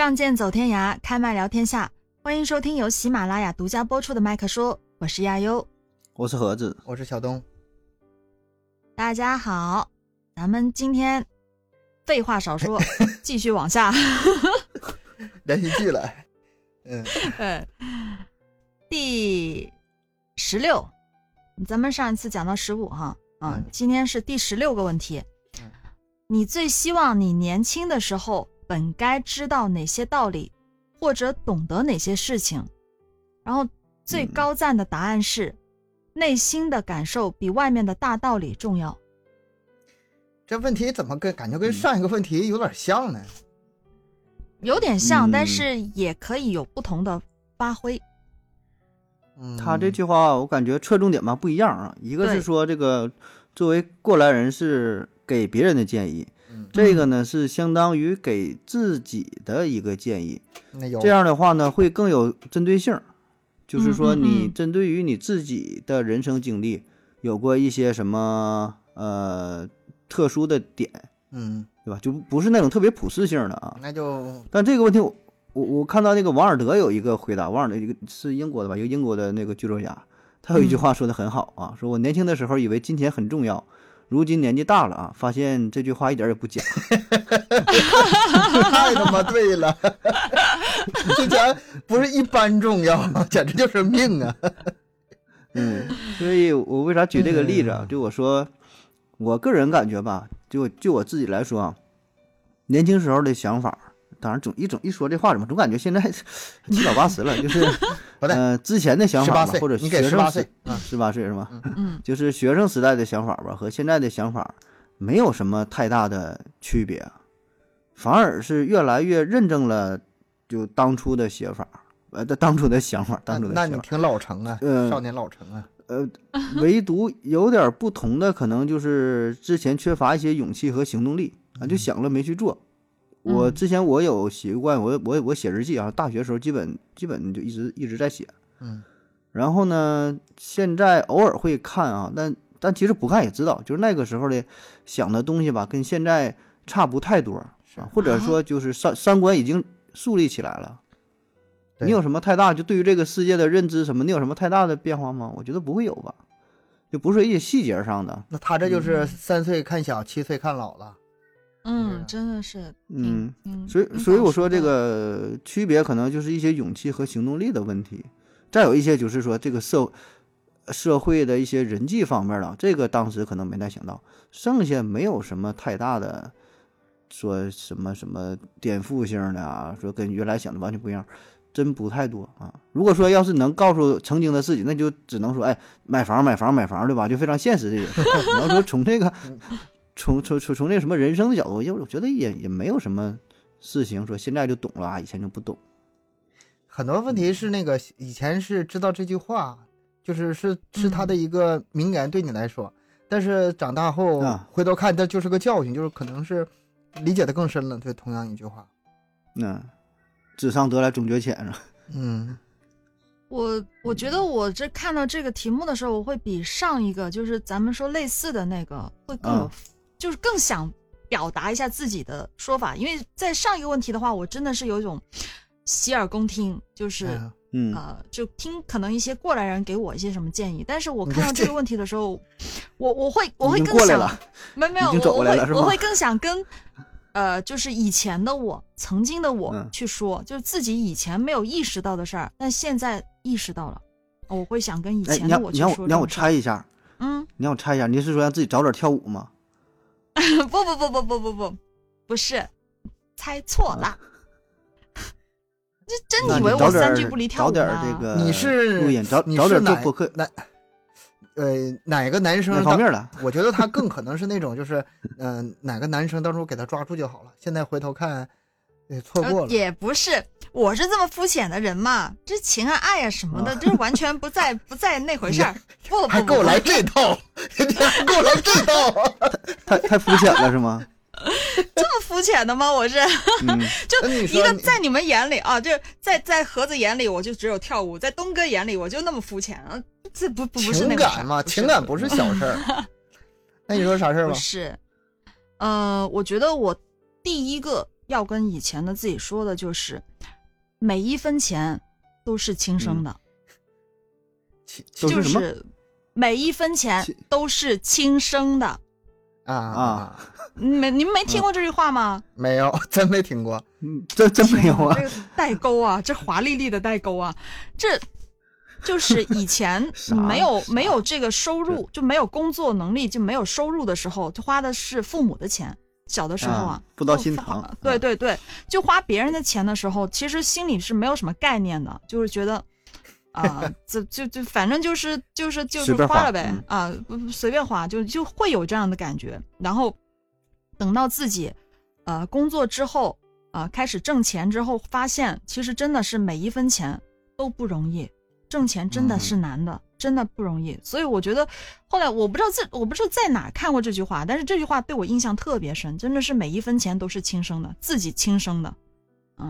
仗剑走天涯，开麦聊天下。欢迎收听由喜马拉雅独家播出的《麦克说》，我是亚优。我是盒子，我是小东。大家好，咱们今天废话少说，继续往下。连续剧了，嗯 嗯，第十六，咱们上一次讲到十五哈，嗯，今天是第十六个问题。你最希望你年轻的时候本该知道哪些道理，或者懂得哪些事情？然后最高赞的答案是，内心的感受比外面的大道理重要。这问题怎么跟感觉跟上一个问题有点像呢？有点像，但是也可以有不同的发挥。嗯，他这句话我感觉侧重点吧不一样啊。一个是说这个作为过来人是。给别人的建议，这个呢是相当于给自己的一个建议。这样的话呢会更有针对性，就是说你针对于你自己的人生经历有过一些什么呃特殊的点，嗯，对吧？就不是那种特别普适性的啊。那就但这个问题我我我看到那个王尔德有一个回答，王尔德一个是英国的吧，一个英国的那个剧作家，他有一句话说的很好啊，说我年轻的时候以为金钱很重要。如今年纪大了啊，发现这句话一点也不假，太他妈对了，这钱不是一般重要，简直就是命啊！嗯，所以我为啥举这个例子啊？就我说，我个人感觉吧，就就我自己来说啊，年轻时候的想法。当然，总一总一说这话，怎么总感觉现在 七老八十了？就是，呃，之前的想法吧，或者学生十八岁，十八岁是吧？嗯，就是学生时代的想法吧，和现在的想法没有什么太大的区别，反而是越来越认证了就当初的写法，呃，当初的想法，当初的想法。那你挺老成啊，少年老成啊。呃，唯独有点不同的，可能就是之前缺乏一些勇气和行动力啊，就想了没去做。我之前我有习惯，我我我写日记啊，大学时候基本基本就一直一直在写，嗯，然后呢，现在偶尔会看啊，但但其实不看也知道，就是那个时候的想的东西吧，跟现在差不太多，是或者说就是三三观已经树立起来了。你有什么太大就对于这个世界的认知什么？你有什么太大的变化吗？我觉得不会有吧，就不是一些细节上的。那他这就是三岁看小，七岁看老了。嗯，真的是，嗯嗯，所以所以我说这个区别可能就是一些勇气和行动力的问题，再有一些就是说这个社社会的一些人际方面了，这个当时可能没太想到，剩下没有什么太大的说什么什么颠覆性的啊，说跟原来想的完全不一样，真不太多啊。如果说要是能告诉曾经的自己，那就只能说哎，买房买房买房对吧？就非常现实的。你要说从这个。从从从从那什么人生的角度，因为我觉得也也没有什么事情说现在就懂了啊，以前就不懂。很多问题是那个以前是知道这句话，就是是是他的一个名言对你来说，但是长大后回头看，这就是个教训，就是可能是理解的更深了。对，同样一句话，嗯，纸上得来终觉浅是吧？嗯，我我觉得我这看到这个题目的时候，我会比上一个就是咱们说类似的那个会更有。就是更想表达一下自己的说法，因为在上一个问题的话，我真的是有一种洗耳恭听，就是嗯。呃，就听可能一些过来人给我一些什么建议，但是我看到这个问题的时候，我我会我会更想，没没有，我会我会更想跟呃，就是以前的我，曾经的我去说，就是自己以前没有意识到的事儿，但现在意识到了，我会想跟以前的我去说。你让你让我猜一下，嗯，你让我猜一下，你是说让自己早点跳舞吗？不不不不不不不，不是，猜错了。这真以为我三句不离跳舞呢？你是你是哪播客？哪呃哪个男生方面的？我觉得他更可能是那种，就是嗯，哪个男生当初给他抓住就好了。现在回头看，错过了。也不是。我是这么肤浅的人嘛？这情啊爱啊什么的，就是完全不在 不在那回事儿。不 还给我来这套还，给我来这套，太太肤浅了是吗？这么肤浅的吗？我是，就一个在你们眼里啊，就在在盒子眼里，我就只有跳舞；在东哥眼里，我就那么肤浅啊。这不不是情感嘛？情感不是小事儿。那你说啥事儿吧？不是，呃，我觉得我第一个。要跟以前的自己说的就是，每一分钱都是亲生的，就是每一分钱都是亲生的啊啊！没你们没听过这句话吗？没有，真没听过。嗯，这真没有啊！这个代沟啊，这华丽丽的代沟啊，这就是以前 没有没有这个收入，就没有工作能力，就没有收入的时候，就花的是父母的钱。小的时候啊，不到心疼。对对对，就花别人的钱的时候，其实心里是没有什么概念的，就是觉得啊，就就就反正就是就是就是花了呗啊，不随便花，就就会有这样的感觉。然后等到自己呃工作之后啊，开始挣钱之后，发现其实真的是每一分钱都不容易，挣钱真的是难的。真的不容易，所以我觉得后来我不知道在我不知道在哪看过这句话，但是这句话对我印象特别深，真的是每一分钱都是亲生的，自己亲生的。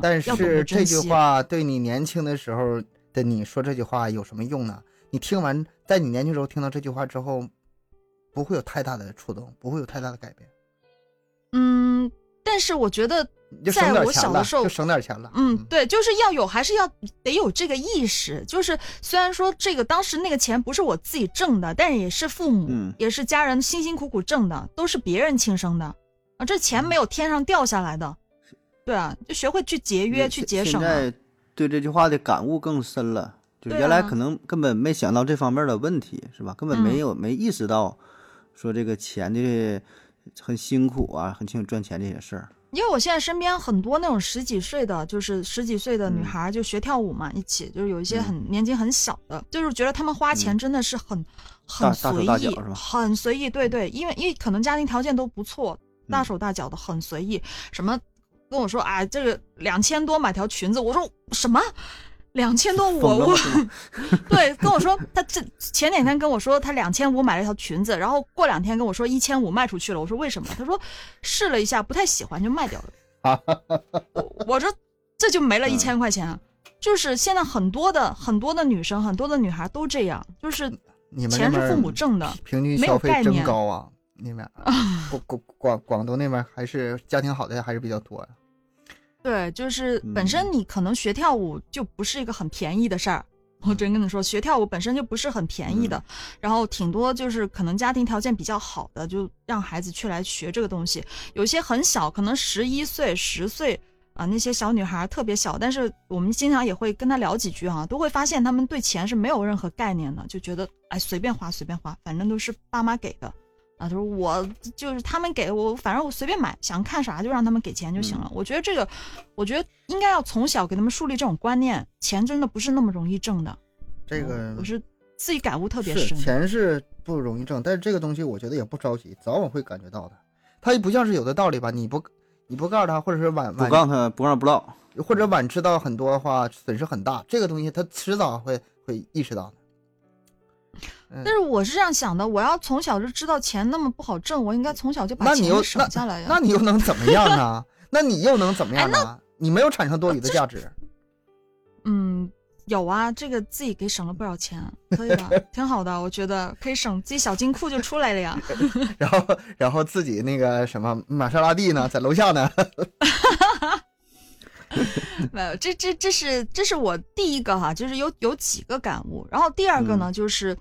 但是这句话对你年轻的时候的你说这句话有什么用呢？你听完，在你年轻时候听到这句话之后，不会有太大的触动，不会有太大的改变。嗯，但是我觉得。在我小的时候就省点钱了，嗯，对，就是要有，还是要得有这个意识。就是虽然说这个当时那个钱不是我自己挣的，但是也是父母，也是家人辛辛苦苦挣的，都是别人亲生的啊，这钱没有天上掉下来的。对啊，就学会去节约，去节省。现在对这句话的感悟更深了，就原来可能根本没想到这方面的问题，是吧？根本没有没意识到说这个钱的很辛苦啊，很辛苦赚钱这些事儿。因为我现在身边很多那种十几岁的，就是十几岁的女孩，就学跳舞嘛，一起就是有一些很年纪很小的，就是觉得他们花钱真的是很很随意，很随意。对对，因为因为可能家庭条件都不错，大手大脚的，很随意。什么跟我说啊，这个两千多买条裙子，我说什么？两千多，我我 对跟我说，他这前两天跟我说他两千五买了一条裙子，然后过两天跟我说一千五卖出去了。我说为什么？他说试了一下不太喜欢就卖掉了。我说这就没了一千块钱，就是现在很多的很多的女生很多的女孩都这样，就是钱是父母挣的，平均消费真高啊！那边广广广广东那边还是家庭好的还是比较多呀。对，就是本身你可能学跳舞就不是一个很便宜的事儿，我真跟你说，学跳舞本身就不是很便宜的。然后挺多就是可能家庭条件比较好的，就让孩子去来学这个东西。有些很小，可能十一岁、十岁啊，那些小女孩特别小，但是我们经常也会跟她聊几句啊，都会发现他们对钱是没有任何概念的，就觉得哎随便花随便花，反正都是爸妈给的。啊，他说我就是他们给我，反正我随便买，想看啥就让他们给钱就行了。我觉得这个，我觉得应该要从小给他们树立这种观念，钱真的不是那么容易挣的。这个我是自己感悟特别深。钱是不容易挣，但是这个东西我觉得也不着急，早晚会感觉到的。他也不像是有的道理吧？你不你不告诉他，或者是晚不告诉他，不让不知道，或者晚知道很多的话，损失很大。这个东西他迟早会会意识到的。但是我是这样想的，我要从小就知道钱那么不好挣，我应该从小就把钱省下来呀。那你又能怎么样呢？那你又能怎么样呢？你没有产生多余的价值。嗯，有啊，这个自己给省了不少钱，可以吧，挺好的，我觉得可以省，自己小金库就出来了呀。然后，然后自己那个什么玛莎拉蒂呢，在楼下呢。没有，这这这是这是我第一个哈，就是有有几个感悟。然后第二个呢，就是。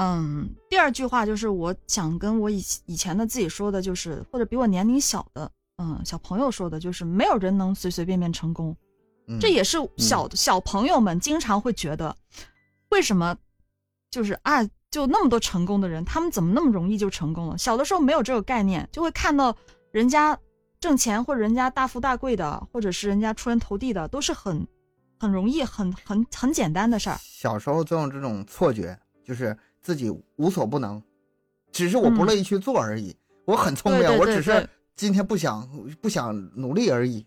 嗯，第二句话就是我想跟我以以前的自己说的，就是或者比我年龄小的嗯小朋友说的，就是没有人能随随便便成功，这也是小小朋友们经常会觉得，为什么就是啊，就那么多成功的人，他们怎么那么容易就成功了？小的时候没有这个概念，就会看到人家挣钱或者人家大富大贵的，或者是人家出人头地的，都是很很容易、很很很简单的事儿。小时候总有这种错觉，就是。自己无所不能，只是我不乐意去做而已。我很聪明，我只是今天不想不想努力而已。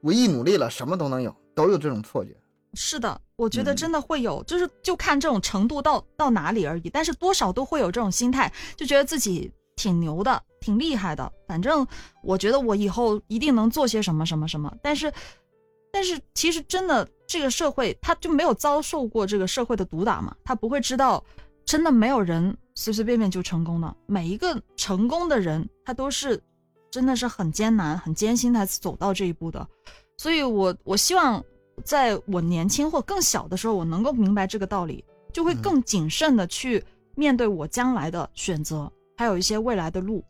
我一努力了，什么都能有，都有这种错觉。是的，我觉得真的会有，就是就看这种程度到到哪里而已。但是多少都会有这种心态，就觉得自己挺牛的，挺厉害的。反正我觉得我以后一定能做些什么什么什么。但是，但是其实真的这个社会，他就没有遭受过这个社会的毒打嘛，他不会知道。真的没有人随随便便就成功的，每一个成功的人，他都是真的是很艰难、很艰辛才走到这一步的。所以，我我希望在我年轻或更小的时候，我能够明白这个道理，就会更谨慎的去面对我将来的选择，还有一些未来的路。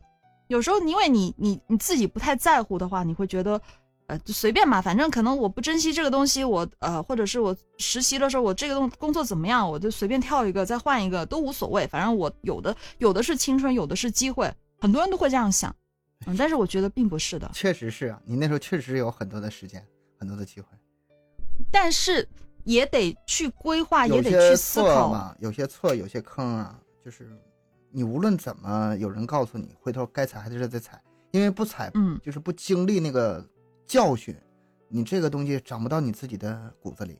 有时候，因为你你你自己不太在乎的话，你会觉得。呃，就随便嘛，反正可能我不珍惜这个东西，我呃，或者是我实习的时候，我这个东工作怎么样，我就随便跳一个，再换一个都无所谓，反正我有的有的是青春，有的是机会，很多人都会这样想，嗯，但是我觉得并不是的，确实是啊，你那时候确实有很多的时间，很多的机会，但是也得去规划，也得去思考嘛，有些错，有些坑啊，就是你无论怎么有人告诉你，回头该踩还是得踩，因为不踩，嗯，就是不经历那个。教训，你这个东西长不到你自己的骨子里，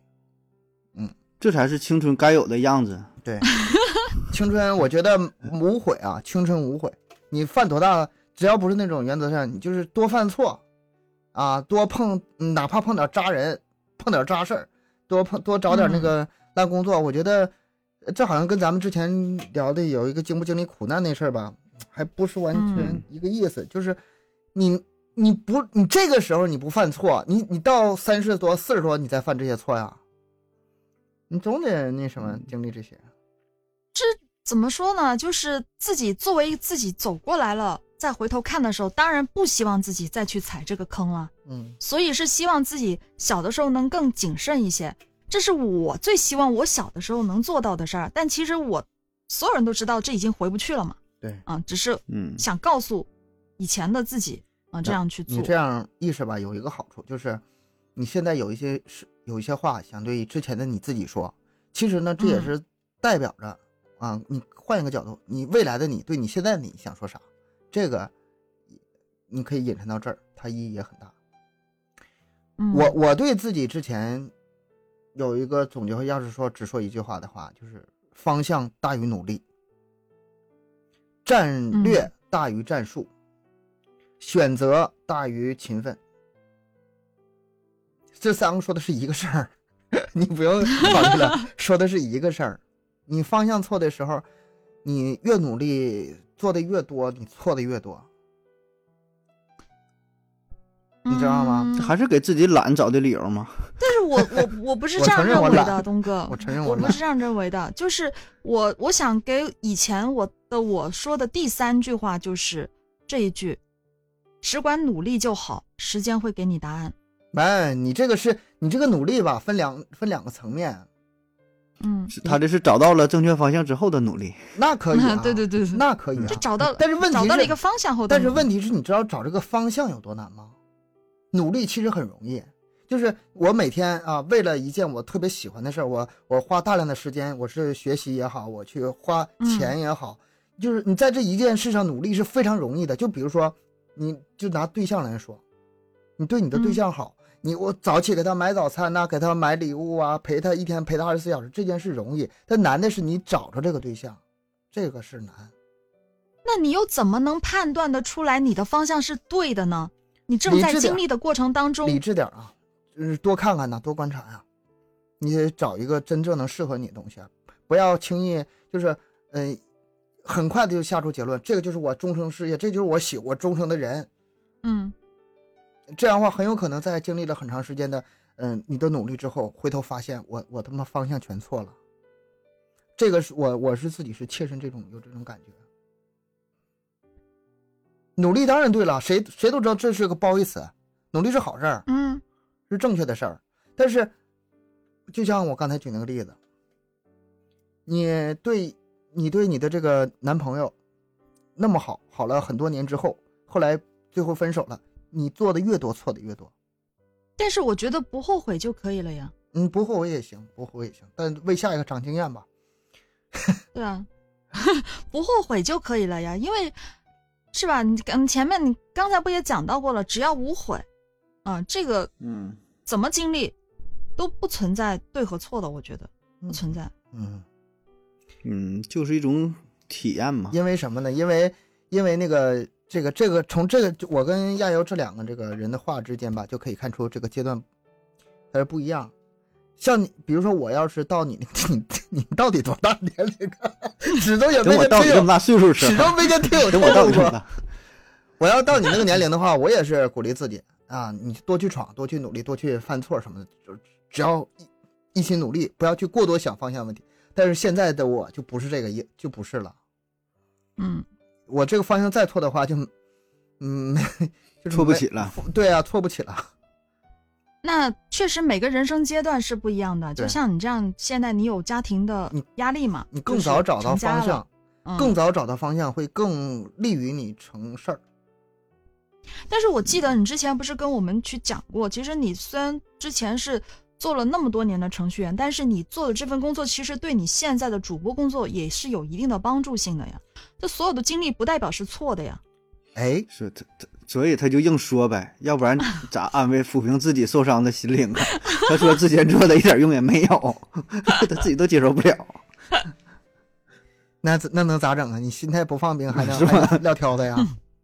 嗯，这才是青春该有的样子。对，青春我觉得无悔啊，青春无悔。你犯多大，只要不是那种原则上，你就是多犯错，啊，多碰，哪怕碰点渣人，碰点渣事儿，多碰多找点那个烂工作。我觉得这好像跟咱们之前聊的有一个经不经历苦难那事儿吧，还不是完全一个意思，就是你。你不，你这个时候你不犯错，你你到三十多、四十多，你再犯这些错呀？你总得那什么经历这些。这怎么说呢？就是自己作为自己走过来了，再回头看的时候，当然不希望自己再去踩这个坑了。嗯，所以是希望自己小的时候能更谨慎一些。这是我最希望我小的时候能做到的事儿。但其实我所有人都知道，这已经回不去了嘛。对，啊，只是嗯想告诉以前的自己。啊，这样去做，你这样意识吧，有一个好处就是，你现在有一些是有一些话想对之前的你自己说，其实呢，这也是代表着啊，你换一个角度，你未来的你对你现在的你想说啥，这个你可以引申到这儿，它意义也很大。我我对自己之前有一个总结，要是说只说一句话的话，就是方向大于努力，战略大于战术。选择大于勤奋，这三个说的是一个事儿，你不用考虑了，说的是一个事儿。你方向错的时候，你越努力做的越多，你错的越多，你知道吗？还是给自己懒找的理由吗？但是我我我不是这样认为的，东哥，我承认我不是这样认为的，就是我我想给以前我的我说的第三句话就是这一句。只管努力就好，时间会给你答案。哎，你这个是你这个努力吧，分两分两个层面。嗯，他这是找到了正确方向之后的努力，那可以。对对对，那可以。就找到，但是问题找到了一个方向后，但是问题是你知道找这个方向有多难吗？努力其实很容易，就是我每天啊，为了一件我特别喜欢的事儿，我我花大量的时间，我是学习也好，我去花钱也好，就是你在这一件事上努力是非常容易的。就比如说。你就拿对象来说，你对你的对象好，你我早起给他买早餐呐，给他买礼物啊，陪他一天陪他二十四小时，这件事容易。但难的是你找着这个对象，这个是难。那你又怎么能判断的出来你的方向是对的呢？你正在经历的过程当中，理智点啊，就是多看看呐，多观察呀。你得找一个真正能适合你的东西，不要轻易就是嗯。很快的就下出结论，这个就是我终生事业，这就是我喜我终生的人，嗯，这样的话很有可能在经历了很长时间的嗯你的努力之后，回头发现我我他妈方向全错了。这个是我我是自己是切身这种有这种感觉。努力当然对了，谁谁都知道这是个褒义词，努力是好事儿，嗯，是正确的事儿。但是，就像我刚才举那个例子，你对。你对你的这个男朋友那么好，好了很多年之后，后来最后分手了，你做的越多，错的越多。但是我觉得不后悔就可以了呀。嗯，不后悔也行，不后悔也行，但为下一个长经验吧。对啊，不后悔就可以了呀，因为是吧？你嗯前面你刚才不也讲到过了？只要无悔，啊，这个嗯，怎么经历都不存在对和错的，我觉得不存在。嗯。嗯，就是一种体验嘛。因为什么呢？因为因为那个这个这个从这个我跟亚游这两个这个人的话之间吧，就可以看出这个阶段还是不一样。像你，比如说我要是到你你 你到底多大年龄？始终也没到这么大岁数始终没跟听友跟我到。我要到你那个年龄的话，我也是鼓励自己啊，你多去闯，多去努力，多去犯错什么的，就只要一一心努力，不要去过多想方向问题。但是现在的我就不是这个意，就不是了。嗯，我这个方向再错的话，就嗯，就错不起了。对啊，错不起了。那确实每个人生阶段是不一样的，就像你这样，现在你有家庭的压力嘛，你更早找到方向，更早找到方向会更利于你成事儿。但是我记得你之前不是跟我们去讲过，其实你虽然之前是做了那么多年的程序员，但是你做的这份工作其实对你现在的主播工作也是有一定的帮助性的呀。这所有的经历不代表是错的呀。哎，是他他。所以他就硬说呗，要不然 咋安慰抚平自己受伤的心灵啊？他说之前做的一点用也没有，他自己都接受不了。那那能咋整啊？你心态不放平，还能撂挑子呀？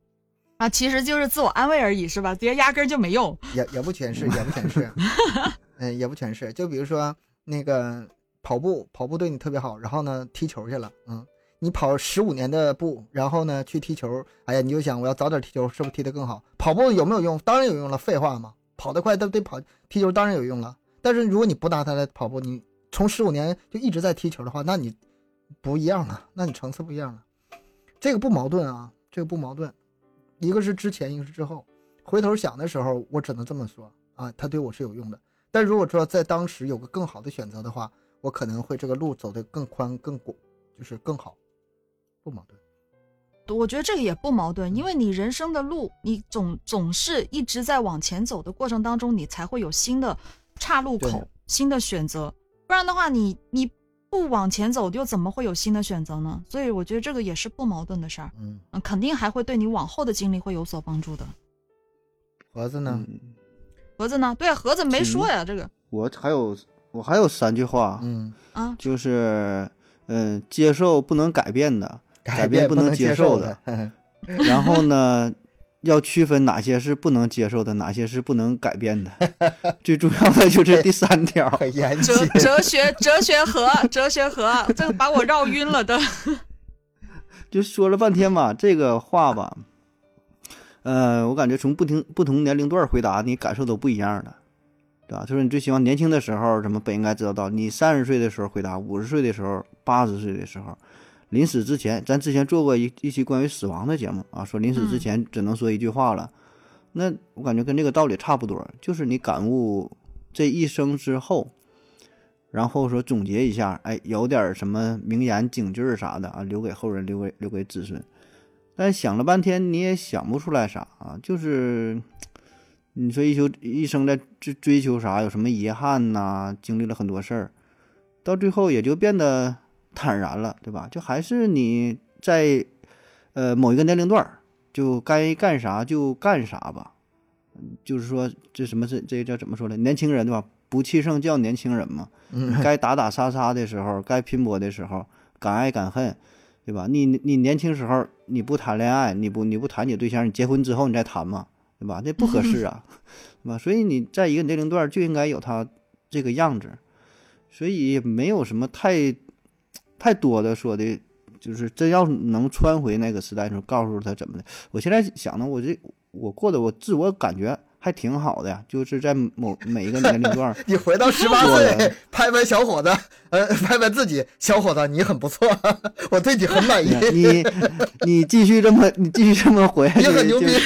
啊，其实就是自我安慰而已，是吧？别压根就没用。也也不全是，也不全是。嗯，也不全是。就比如说那个跑步，跑步对你特别好，然后呢踢球去了，嗯。你跑十五年的步，然后呢去踢球，哎呀，你就想我要早点踢球，是不是踢得更好？跑步有没有用？当然有用了，废话嘛，跑得快都得跑，踢球当然有用了。但是如果你不拿它来跑步，你从十五年就一直在踢球的话，那你不一样了，那你层次不一样了。这个不矛盾啊，这个不矛盾，一个是之前，一个是之后。回头想的时候，我只能这么说啊，它对我是有用的。但如果说在当时有个更好的选择的话，我可能会这个路走得更宽、更广，就是更好。不矛盾，我觉得这个也不矛盾，因为你人生的路，你总总是一直在往前走的过程当中，你才会有新的岔路口、新的选择。不然的话，你你不往前走，又怎么会有新的选择呢？所以我觉得这个也是不矛盾的事儿。嗯，肯定还会对你往后的经历会有所帮助的。盒子呢？盒子呢？对啊，盒子没说呀。这个我还有我还有三句话。嗯啊，就是嗯，接受不能改变的。改变不能接受的，然后呢，要区分哪些是不能接受的，哪些是不能改变的。最重要的就是第三条，哲哲学哲学和哲学和，这个把我绕晕了的。就说了半天嘛，这个话吧，呃，我感觉从不同不同年龄段回答，你感受都不一样的，对吧？就是你最希望年轻的时候怎么本应该知道到，你三十岁的时候回答，五十岁的时候，八十岁的时候。临死之前，咱之前做过一一期关于死亡的节目啊，说临死之前只能说一句话了。那我感觉跟这个道理差不多，就是你感悟这一生之后，然后说总结一下，哎，有点什么名言警句啥的啊，留给后人，留给留给子孙。但想了半天，你也想不出来啥啊，就是你说一求一生在追追求啥，有什么遗憾呐？经历了很多事儿，到最后也就变得。坦然了，对吧？就还是你在，呃，某一个年龄段就该干啥就干啥吧。就是说，这什么这这叫怎么说呢？年轻人对吧？不气盛叫年轻人嘛。该打打杀杀的时候，该拼搏的时候，敢爱敢恨，对吧？你你年轻时候你不谈恋爱，你不你不谈你对象，你结婚之后你再谈嘛，对吧？这不合适啊，对吧？所以你在一个年龄段就应该有他这个样子，所以没有什么太。太多的说的，就是真要能穿回那个时代的时候，告诉他怎么的。我现在想呢，我这我过的我自我感觉。还挺好的呀，就是在某每一个年龄段，你回到十八岁，拍拍小伙子，呃，拍拍自己，小伙子，你很不错，我对你很满意。你 你继续这么，你继续这么回，你很牛逼，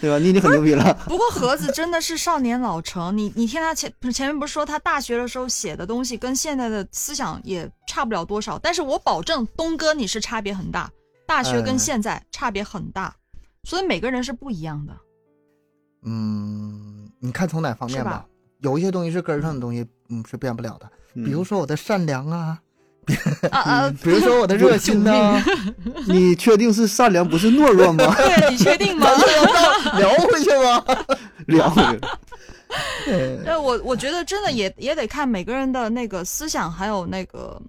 对吧？你你很牛逼了。不过盒子真的是少年老成，你你听他前前面不是说他大学的时候写的东西跟现在的思想也差不了多少，但是我保证东哥你是差别很大，大学跟现在差别很大，所以每个人是不一样的。嗯，你看从哪方面吧？有一些东西是根儿上的东西，嗯，是变不了的。比如说我的善良啊，比如说我的热心呐。你确定是善良不是懦弱吗？对，你确定吗？聊回去吗？聊回去。呃，我我觉得真的也也得看每个人的那个思想，还有那个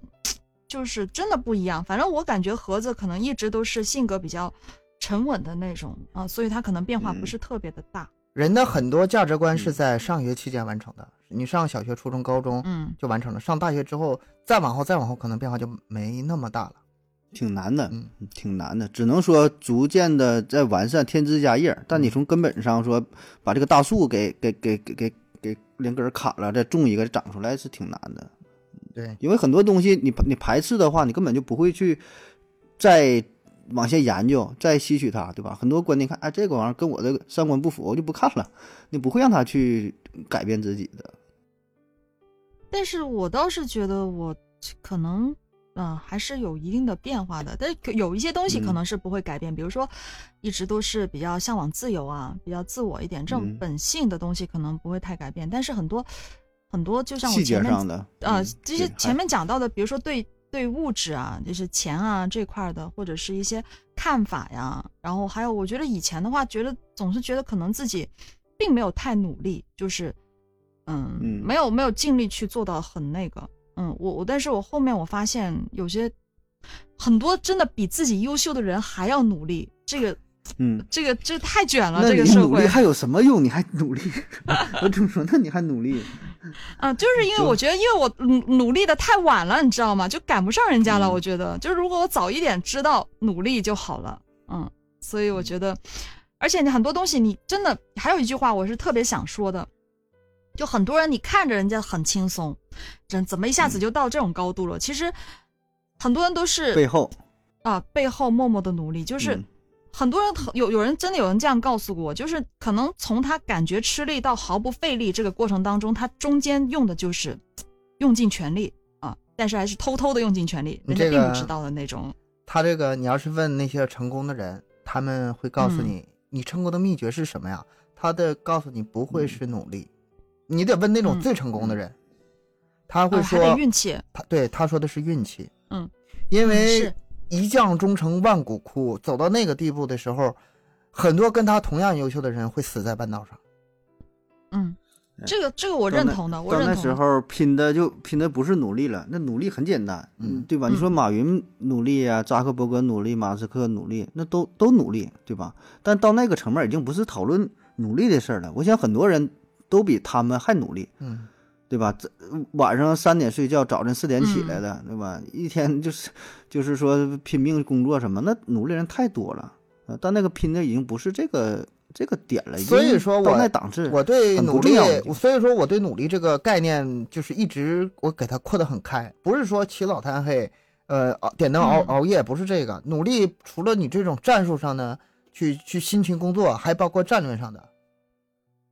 就是真的不一样。反正我感觉盒子可能一直都是性格比较沉稳的那种啊，所以他可能变化不是特别的大。人的很多价值观是在上学期间完成的，你上小学、初中、高中，嗯，就完成了。上大学之后，再往后、再往后，可能变化就没那么大了。挺难的，嗯挺难的，只能说逐渐的在完善，添枝加叶。但你从根本上说，把这个大树给给给给给给连根砍了，再种一个长出来是挺难的。对，因为很多东西你你排斥的话，你根本就不会去再往下研究，再吸取它，对吧？很多观点看，哎，这个玩意儿跟我的三观不符，我就不看了。你不会让他去改变自己的。但是我倒是觉得我可能。嗯，还是有一定的变化的，但是有一些东西可能是不会改变，比如说，一直都是比较向往自由啊，比较自我一点，这种本性的东西可能不会太改变。但是很多很多，就像我前面呃，这些前面讲到的，比如说对对物质啊，就是钱啊这块的，或者是一些看法呀，然后还有我觉得以前的话，觉得总是觉得可能自己并没有太努力，就是嗯，没有没有尽力去做到很那个。嗯，我我，但是我后面我发现有些很多真的比自己优秀的人还要努力，这个，嗯，这个这太卷了。这个社会还有什么用？你还努力？我怎么说？那你还努力？啊，就是因为我觉得，因为我努努力的太晚了，你知道吗？就赶不上人家了。我觉得，就是如果我早一点知道努力就好了。嗯，所以我觉得，而且你很多东西，你真的还有一句话，我是特别想说的。就很多人，你看着人家很轻松，怎怎么一下子就到这种高度了？其实很多人都是背后啊，背后默默的努力。就是很多人有有人真的有人这样告诉过我，就是可能从他感觉吃力到毫不费力这个过程当中，他中间用的就是 用尽全力啊，但是还是偷偷的用尽全力，人家并不知道的那种。他这个，你要是问那些成功的人，他们会告诉你，你成功的秘诀是什么呀？他的告诉你不会是努力。你得问那种最成功的人，他会说运气。他对他说的是运气。嗯，因为一将终成万骨枯，走到那个地步的时候，很多跟他同样优秀的人会死在半道上。嗯，这个这个我认同的。我那时候拼的就拼的不是努力了，那努力很简单，嗯，对吧？你说马云努力啊，扎克伯格努力，马斯克努力，那都都努力，对吧？但到那个层面已经不是讨论努力的事儿了。我想很多人。都比他们还努力，嗯，对吧？这晚上三点睡觉，早晨四点起来的，对吧？一天就是，就是说拼命工作什么，那努力人太多了啊！但那个拼的已经不是这个这个点了，所以说我档次，我对努力，所以说我对努力这个概念就是一直我给它扩得很开，不是说起早贪黑，呃，点灯熬熬夜，不是这个努力。除了你这种战术上的去去辛勤工作，还包括战略上的。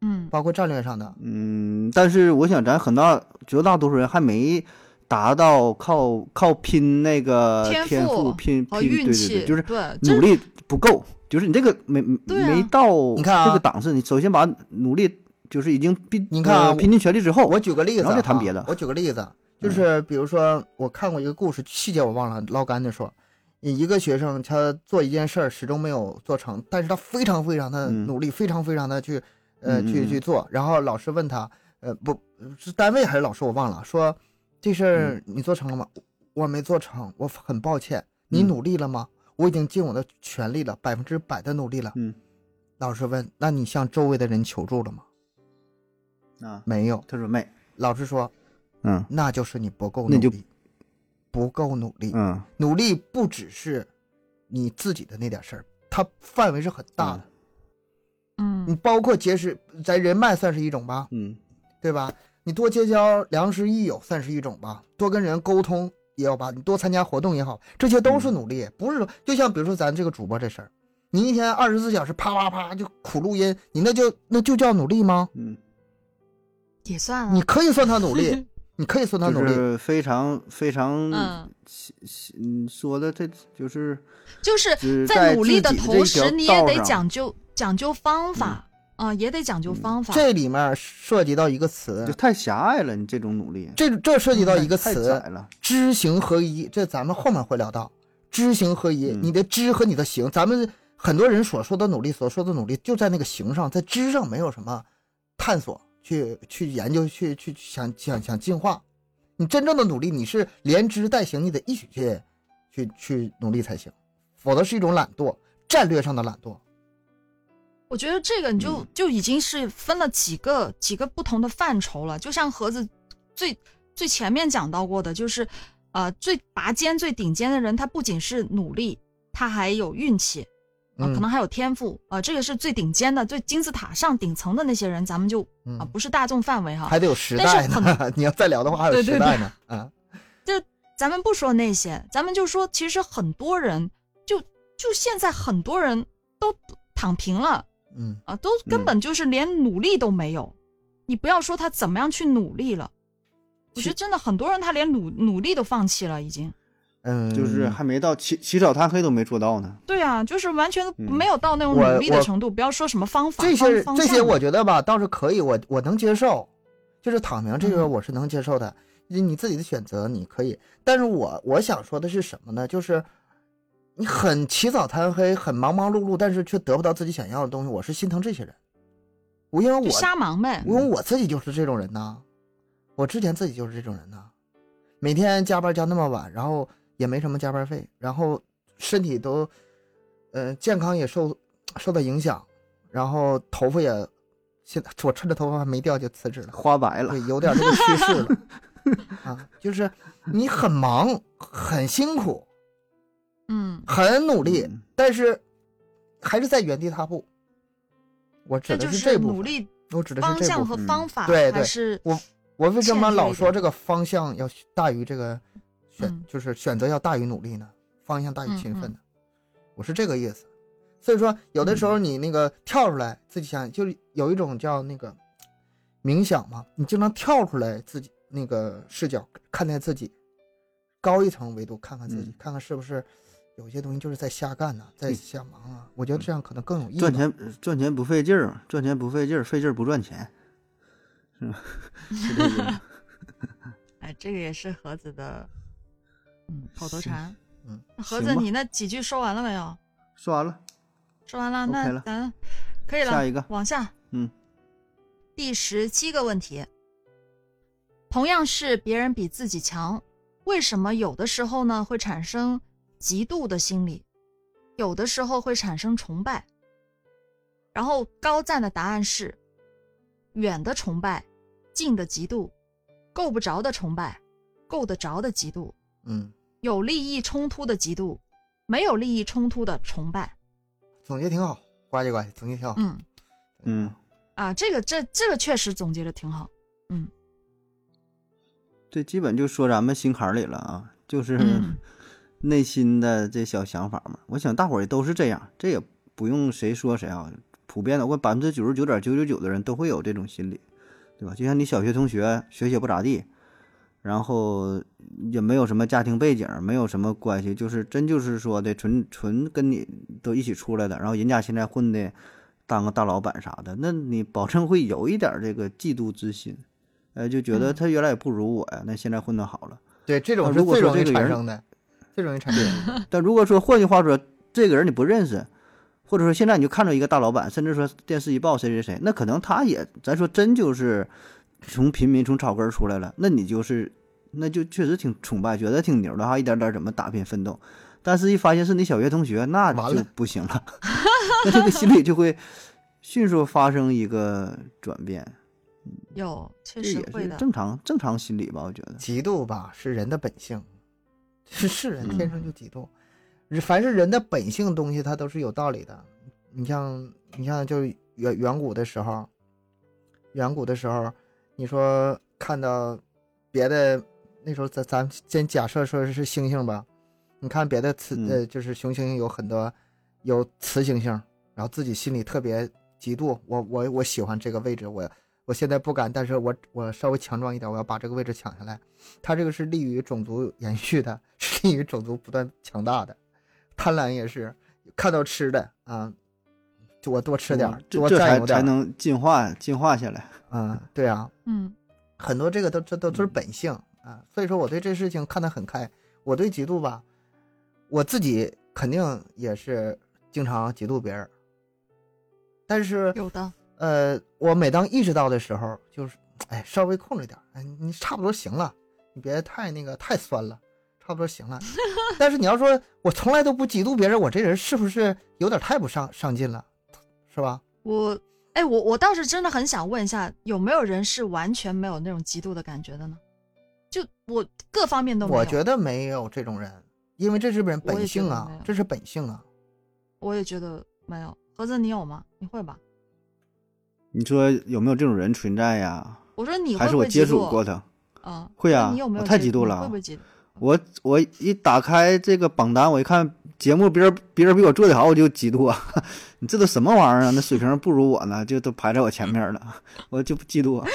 嗯，包括战略上的，嗯，但是我想咱很大绝大多数人还没达到靠靠拼那个天赋拼拼对对对，就是努力不够，就是你这个没没到你看这个档次，你首先把努力就是已经拼你看拼尽全力之后，我举个例子，然后再谈别的。我举个例子，就是比如说我看过一个故事，细节我忘了，捞干的说，一个学生他做一件事儿始终没有做成，但是他非常非常的努力，非常非常的去。呃，去去做，然后老师问他，呃，不是单位还是老师，我忘了。说这事儿你做成了吗？我没做成，我很抱歉。你努力了吗？我已经尽我的全力了，百分之百的努力了。嗯。老师问，那你向周围的人求助了吗？啊，没有。他说没。老师说，嗯，那就是你不够努力，不够努力。嗯，努力不只是你自己的那点事儿，它范围是很大的。嗯，你包括结识咱人脉算是一种吧，嗯，对吧？你多结交良师益友算是一种吧，多跟人沟通也要吧，你多参加活动也好，这些都是努力，不是说就像比如说咱这个主播这事儿，你一天二十四小时啪啪啪就苦录音，你那就那就叫努力吗？嗯，也算啊，你可以算他努力，你可以算他努力，非常非常嗯，说的这就是就是在努力的同时，你也得讲究。讲究方法啊，也得讲究方法。这里面涉及到一个词，就太狭隘了。你这种努力，这这涉及到一个词，了。知行合一。这咱们后面会聊到，知行合一。你的知和你的行，咱们很多人所说的努力，所说的努力就在那个行上，在知上没有什么探索，去去研究，去去想想想进化。你真正的努力，你是连知带行，你得一起去去去努力才行，否则是一种懒惰，战略上的懒惰。我觉得这个你就就已经是分了几个几个不同的范畴了，就像盒子最最前面讲到过的，就是呃，最拔尖、最顶尖的人，他不仅是努力，他还有运气，啊，可能还有天赋，啊，这个是最顶尖的、最金字塔上顶层的那些人，咱们就啊，不是大众范围哈，还得有时代呢。你要再聊的话，还有时代呢，啊，就咱们不说那些，咱们就说，其实很多人，就就现在很多人都躺平了，嗯啊，都根本就是连努力都没有，你不要说他怎么样去努力了。我觉得真的很多人他连努努力都放弃了，已经，嗯，就是还没到起起早贪黑都没做到呢。对啊，就是完全没有到那种努力的程度。不要说什么方法，这些这些我觉得吧倒是可以，我我能接受，就是躺平这个我是能接受的。你你自己的选择你可以，但是我我想说的是什么呢？就是你很起早贪黑，很忙忙碌碌，但是却得不到自己想要的东西，我是心疼这些人。我因为我瞎忙呗，因为我自己就是这种人呐。我之前自己就是这种人呐，每天加班加那么晚，然后也没什么加班费，然后身体都，呃，健康也受受到影响，然后头发也，现在我趁着头发还没掉就辞职了，花白了，对，有点这个趋势了，啊，就是你很忙，很辛苦，嗯，很努力，但是还是在原地踏步。我指的是这部分，努力，我指的是方向和方法，对对，是我。我为什么老说这个方向要大于这个选，就是选择要大于努力呢？方向大于勤奋呢？我是这个意思。所以说，有的时候你那个跳出来自己想，就是有一种叫那个冥想嘛，你经常跳出来自己那个视角看待自己，高一层维度看看自己，看看是不是有些东西就是在瞎干呢，在瞎忙啊。我觉得这样可能更有意义。赚钱赚钱不费劲儿，赚钱不费劲儿，费劲儿不赚钱。是吧？哎，这个也是盒子的，嗯，口头禅。嗯，盒子，你那几句说完了没有？说完了，说完了。那咱可以了。下一个，往下。嗯。第十七个问题，同样是别人比自己强，为什么有的时候呢会产生嫉妒的心理，有的时候会产生崇拜？然后高赞的答案是。远的崇拜，近的嫉妒，够不着的崇拜，够得着的嫉妒，嗯，有利益冲突的嫉妒，没有利益冲突的崇拜。总结挺好，呱唧呱唧，总结挺好。嗯嗯啊，这个这这个确实总结的挺好。嗯，这基本就说咱们心坎里了啊，就是内心的这小想法嘛。我想大伙儿也都是这样，这也不用谁说谁啊。普遍的，我百分之九十九点九九九的人都会有这种心理，对吧？就像你小学同学学习不咋地，然后也没有什么家庭背景，没有什么关系，就是真就是说的纯纯跟你都一起出来的，然后人家现在混的当个大老板啥的，那你保证会有一点这个嫉妒之心，呃，就觉得他原来也不如我呀，那现在混得好了。对，这种是最容易产生的，最容易产生。但如果说换句话说，这个人你不认识。或者说现在你就看着一个大老板，甚至说电视一报谁谁谁，那可能他也咱说真就是从平民从草根出来了，那你就是那就确实挺崇拜，觉得挺牛的哈，一点点怎么打拼奋斗，但是一发现是你小学同学，那就不行了，那这个心理就会迅速发生一个转变。有，确实会的，正常正常心理吧，我觉得。嫉妒吧是人的本性，是是人天生就嫉妒。凡是人的本性东西，它都是有道理的。你像，你像，就远远古的时候，远古的时候，你说看到别的，那时候咱咱先假设说是猩猩吧，你看别的雌呃，就是雄猩猩有很多有雌猩猩，然后自己心里特别嫉妒，我我我喜欢这个位置，我我现在不敢，但是我我稍微强壮一点，我要把这个位置抢下来。他这个是利于种族延续的，是利于种族不断强大的。贪婪也是，看到吃的啊，就我多吃点儿，多占有点才能进化进化下来。嗯，对啊，嗯，很多这个都这都都是本性啊，所以说我对这事情看得很开。我对嫉妒吧，我自己肯定也是经常嫉妒别人，但是有的，呃，我每当意识到的时候，就是哎，稍微控制点，哎，你差不多行了，你别太那个太酸了。差不多行了，但是你要说我从来都不嫉妒别人，我这人是不是有点太不上上进了，是吧？我，哎，我我倒是真的很想问一下，有没有人是完全没有那种嫉妒的感觉的呢？就我各方面都没有。我觉得没有这种人，因为这是本本性啊，这是本性啊。我也觉得没有。盒子，你有吗？你会吧？你说有没有这种人存在呀？我说你还是我接触过他？啊，会啊。你有没有？太嫉妒了。会不会嫉妒？我我一打开这个榜单，我一看节目，别人别人比我做的好，我就嫉妒啊！你这都什么玩意儿啊？那水平不如我呢，就都排在我前面了，我就不嫉妒啊。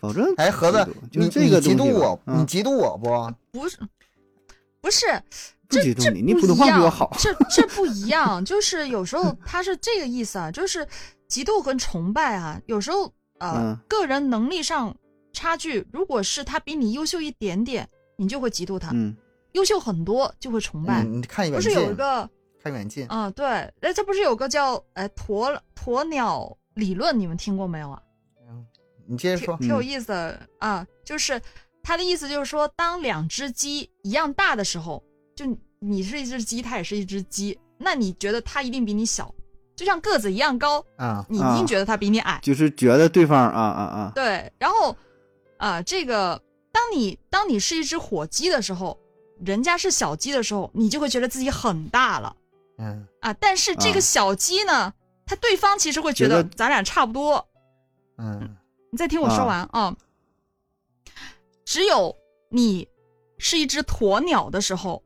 保证 哎，盒子，你这个嫉妒我，你嫉妒我不？不是，不是。不嫉妒你，你普通话比我好。这这不一样，就是有时候 他是这个意思啊，就是嫉妒和崇拜啊。有时候呃，个人能力上差距，如果是他比你优秀一点点，你就会嫉妒他；嗯优秀很多就会崇拜。你看远不是有一个看远近？嗯，对。哎，这不是有个叫哎鸵鸵鸟理论，你们听过没有啊？嗯，你接着说，挺有意思的啊。就是他的意思就是说，当两只鸡一样大的时候。就你是一只鸡，它也是一只鸡，那你觉得它一定比你小，就像个子一样高啊，你一定觉得它比你矮，就是觉得对方啊啊啊，对，然后啊，这个当你当你是一只火鸡的时候，人家是小鸡的时候，你就会觉得自己很大了，嗯。啊，但是这个小鸡呢，它对方其实会觉得咱俩差不多，嗯，你再听我说完啊，只有你是一只鸵鸟的时候。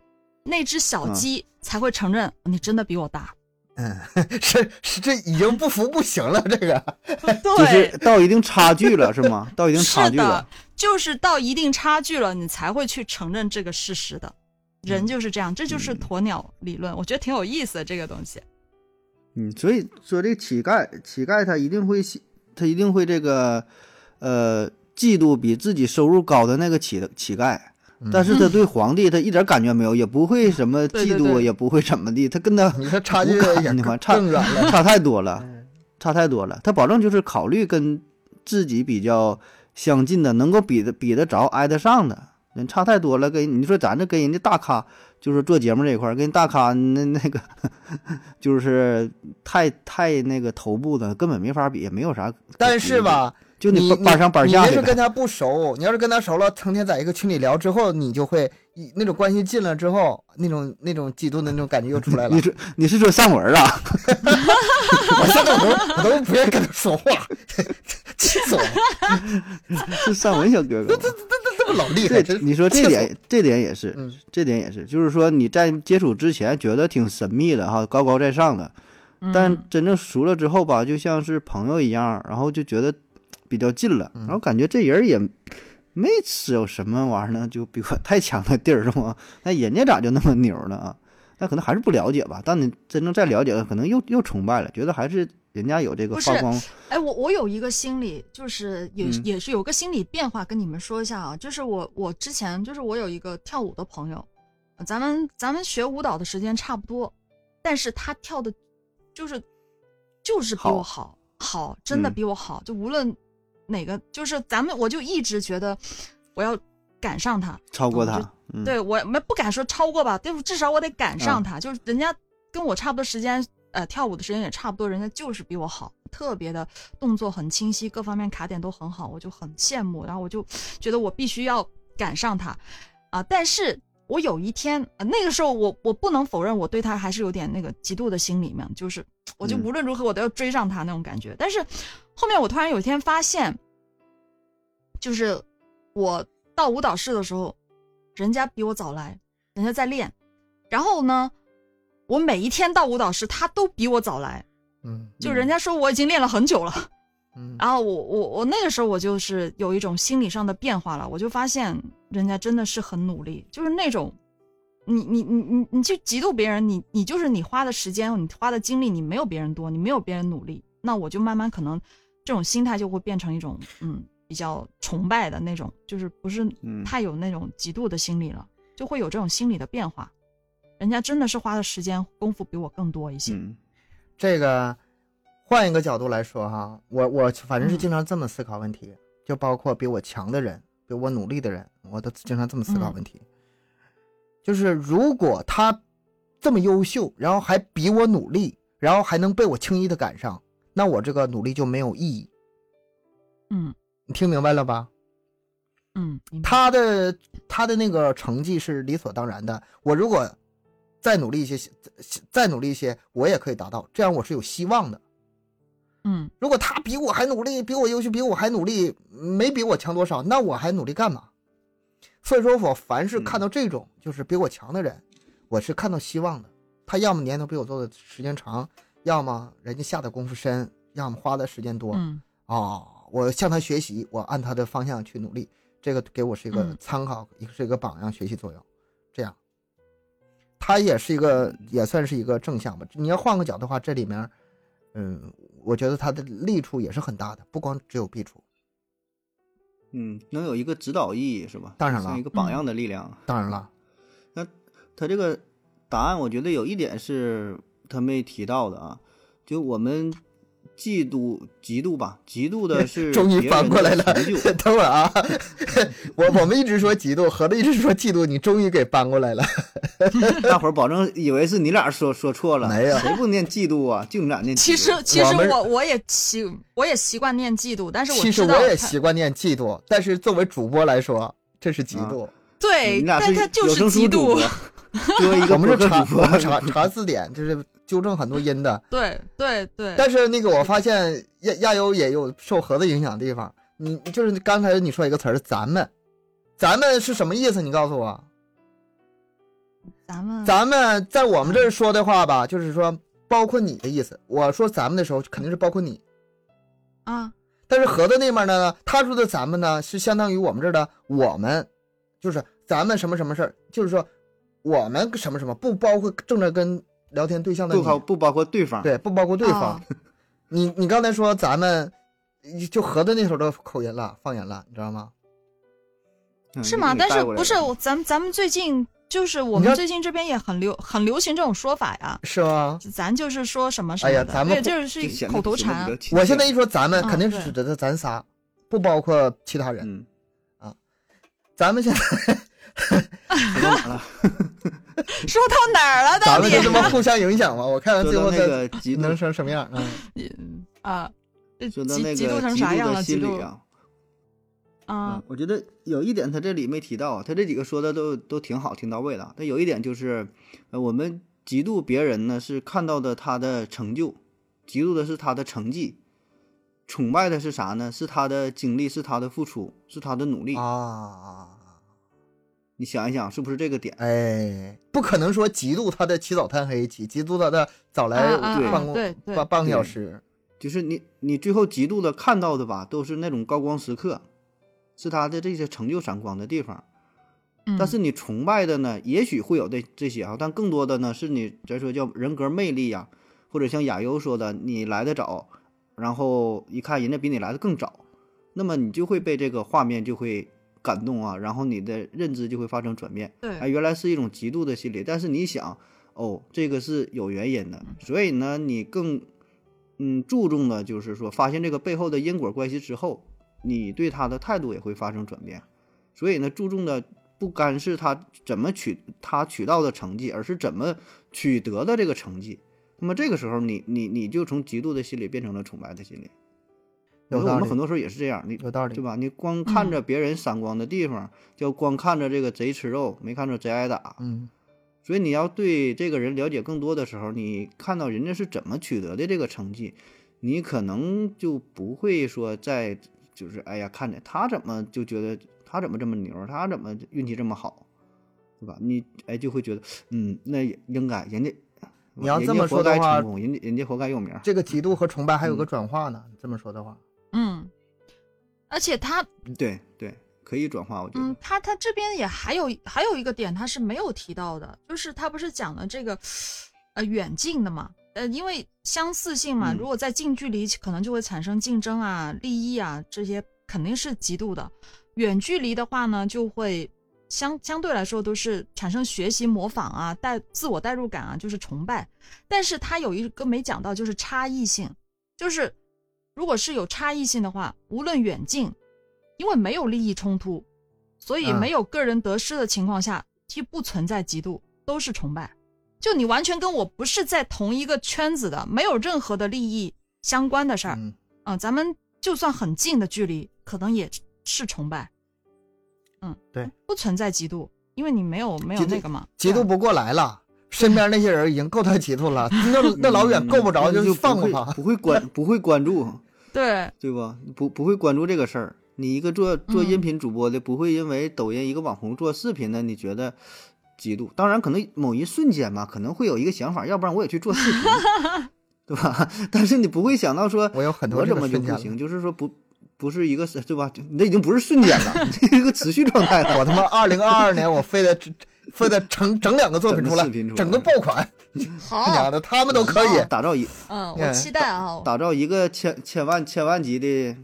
那只小鸡才会承认你真的比我大，嗯，是是，这已经不服不行了，这个，对，就是到一定差距了，是吗？到一定差距了，就是到一定差距了，你才会去承认这个事实的。人就是这样，这就是鸵鸟理论，我觉得挺有意思的这个东西。嗯，所以说这乞丐，乞丐他一定会，他一定会这个，呃，嫉妒比自己收入高的那个乞乞丐。但是他对皇帝他一点感觉没有，也不会什么 嫉妒，也不会怎么的，他跟他你 看差距差差太多了，差太多了。他保证就是考虑跟自己比较相近的，能够比得比得着、挨得上的人，差太多了。跟你说咱这跟人家大咖，就是做节目这一块儿，跟大咖那那个 就是太太那个头部的，根本没法比，也没有啥。但是吧。就你班上班下，你要是跟他不熟，你要是跟他熟了，成天在一个群里聊之后，你就会那种关系近了之后，那种那种嫉妒的那种感觉又出来了。你说你是说上文啊？我现在我都我都不愿意跟他说话，气死我了！是上文小哥哥，这这这这么老厉害。你说这点这点也是，这点也是，就是说你在接触之前觉得挺神秘的哈，高高在上的，但真正熟了之后吧，就像是朋友一样，然后就觉得。比较近了，然后感觉这人也没吃有什么玩意儿呢，就比我太强的地儿是吗？那人家咋就那么牛呢啊？那可能还是不了解吧。当你真正再了解，可能又又崇拜了，觉得还是人家有这个发光。哎，我我有一个心理，就是也也是有个心理变化，跟你们说一下啊。就是我我之前就是我有一个跳舞的朋友，咱们咱们学舞蹈的时间差不多，但是他跳的，就是就是比我好，好真的比我好，就无论。哪个就是咱们，我就一直觉得我要赶上他，超过他。对我们不敢说超过吧，对至少我得赶上他。就是人家跟我差不多时间，呃，跳舞的时间也差不多，人家就是比我好，特别的动作很清晰，各方面卡点都很好，我就很羡慕。然后我就觉得我必须要赶上他啊！但是我有一天，那个时候我我不能否认我对他还是有点那个嫉妒的心里面，就是我就无论如何我都要追上他那种感觉。但是。后面我突然有一天发现，就是我到舞蹈室的时候，人家比我早来，人家在练，然后呢，我每一天到舞蹈室，他都比我早来，嗯，就人家说我已经练了很久了，嗯，然后我我我那个时候我就是有一种心理上的变化了，我就发现人家真的是很努力，就是那种，你你你你你去嫉妒别人，你你就是你花的时间，你花的精力，你没有别人多，你没有别人努力，那我就慢慢可能。这种心态就会变成一种，嗯，比较崇拜的那种，就是不是太有那种嫉妒的心理了，就会有这种心理的变化。人家真的是花的时间功夫比我更多一些。这个换一个角度来说哈，我我反正是经常这么思考问题，就包括比我强的人，比我努力的人，我都经常这么思考问题。就是如果他这么优秀，然后还比我努力，然后还能被我轻易的赶上。那我这个努力就没有意义。嗯，你听明白了吧？嗯，他的他的那个成绩是理所当然的。我如果再努力一些，再努力一些，我也可以达到，这样我是有希望的。嗯，如果他比我还努力，比我优秀，比我还努力，没比我强多少，那我还努力干嘛？所以说我凡是看到这种就是比我强的人，我是看到希望的。他要么年头比我做的时间长，要么人家下的功夫深，要么花的时间多。嗯，哦，我向他学习，我按他的方向去努力，这个给我是一个参考，也是一个榜样学习作用。这样，他也是一个，也算是一个正向吧。你要换个角度的话，这里面，嗯，我觉得他的利处也是很大的，不光只有弊处。嗯，能有一个指导意义是吧？当然了，一个榜样的力量。当然了，那他这个答案，我觉得有一点是他没提到的啊，就我们。嫉妒、嫉妒吧，嫉妒的 是终于反过来了。等会儿啊，我我们一直说嫉妒，合着一直说嫉妒，你终于给搬过来了。大伙儿保证以为是你俩说说错了，没有，谁不念嫉妒啊？就你俩念。其实其实我我也习我也习惯念嫉妒，但是其实我也习惯念嫉妒，但是作为主播来说，这是嫉妒。对，但他就是嫉妒。我们是查查查字典，就是纠正很多音的。对对对。但是那个我发现亚亚优也有受盒子影响的地方。你就是刚才你说一个词儿“咱们”，咱们是什么意思？你告诉我。咱们咱们在我们这儿说的话吧，就是说包括你的意思。我说咱们的时候，肯定是包括你。啊。但是盒子那边呢，他说的咱们呢，是相当于我们这儿的我们，就是咱们什么什么事儿，就是说。我们什么什么不包括正在跟聊天对象的不包不包括对方，对，不包括对方。你你刚才说咱们就合的那头的口音了，方言了，你知道吗？是吗？但是不是咱们咱们最近就是我们最近这边也很流很流行这种说法呀？是吗？咱就是说什么什么？哎呀，咱们就是是口头禅。我现在一说咱们，肯定是指的咱仨，不包括其他人啊。咱们现在。说到哪了？说到哪儿了？咱们就这么互相影响吗？我看看最后那个能成什么样？嗯 啊，说到那个嫉妒成啥样了？嫉妒啊！啊，我觉得有一点他这里没提到，他这几个说的都都挺好，挺到位的。但有一点就是，呃，我们嫉妒别人呢，是看到的他的成就，嫉妒的是他的成绩，崇拜的是啥呢？是他的经历，是他的付出，是他的努力啊。你想一想，是不是这个点？哎，不可能说嫉妒他的起早贪黑，嫉嫉妒他的早来办公半半个小时，就是你你最后嫉妒的看到的吧，都是那种高光时刻，是他的这些成就闪光的地方。但是你崇拜的呢，也许会有这这些啊，但更多的呢，是你咱说叫人格魅力呀，或者像亚优说的，你来的早，然后一看人家比你来的更早，那么你就会被这个画面就会。感动啊，然后你的认知就会发生转变。对，哎，原来是一种嫉妒的心理。但是你想，哦，这个是有原因的，所以呢，你更嗯注重的就是说，发现这个背后的因果关系之后，你对他的态度也会发生转变。所以呢，注重的不干是他怎么取他取到的成绩，而是怎么取得的这个成绩。那么这个时候，你你你就从嫉妒的心理变成了崇拜的心理。我们很多时候也是这样，你有道理，对吧？你光看着别人闪光的地方，就光看着这个贼吃肉，没看着贼挨打。嗯，所以你要对这个人了解更多的时候，你看到人家是怎么取得的这个成绩，你可能就不会说在就是哎呀，看着他怎么就觉得他怎么这么牛，他怎么运气这么好，对吧？你哎就会觉得，嗯，那应该人家你要这么说的话，人家人家活该有名。这个嫉妒和崇拜还有个转化呢，这么说的话。嗯，而且他对对可以转化，我觉得。嗯，他他这边也还有还有一个点，他是没有提到的，就是他不是讲了这个呃远近的嘛，呃，因为相似性嘛，如果在近距离可能就会产生竞争啊、利益啊这些，肯定是极度的。远距离的话呢，就会相相对来说都是产生学习、模仿啊、带自我代入感啊，就是崇拜。但是他有一个没讲到，就是差异性，就是。如果是有差异性的话，无论远近，因为没有利益冲突，所以没有个人得失的情况下，就不存在嫉妒，都是崇拜。就你完全跟我不是在同一个圈子的，没有任何的利益相关的事儿，啊，咱们就算很近的距离，可能也是崇拜。嗯，对，不存在嫉妒，因为你没有没有那个嘛，嫉妒不过来了。身边那些人已经够他嫉妒了，那 那老远够不着，就放过他，不会关不会关注，对对吧？不不会关注这个事儿。你一个做做音频主播的，不会因为抖音一个网红做视频的，你觉得嫉妒？当然，可能某一瞬间嘛，可能会有一个想法，要不然我也去做视频，对吧？但是你不会想到说，我有很多我怎么就不行？就是说不不是一个，对吧？那已经不是瞬间了，这是一个持续状态了。我他妈二零二二年，我非得非得整 整两个作品出来，整个爆款。好，娘的，他们都可以打造一，嗯，我期待啊，打造一个千千万千万级的。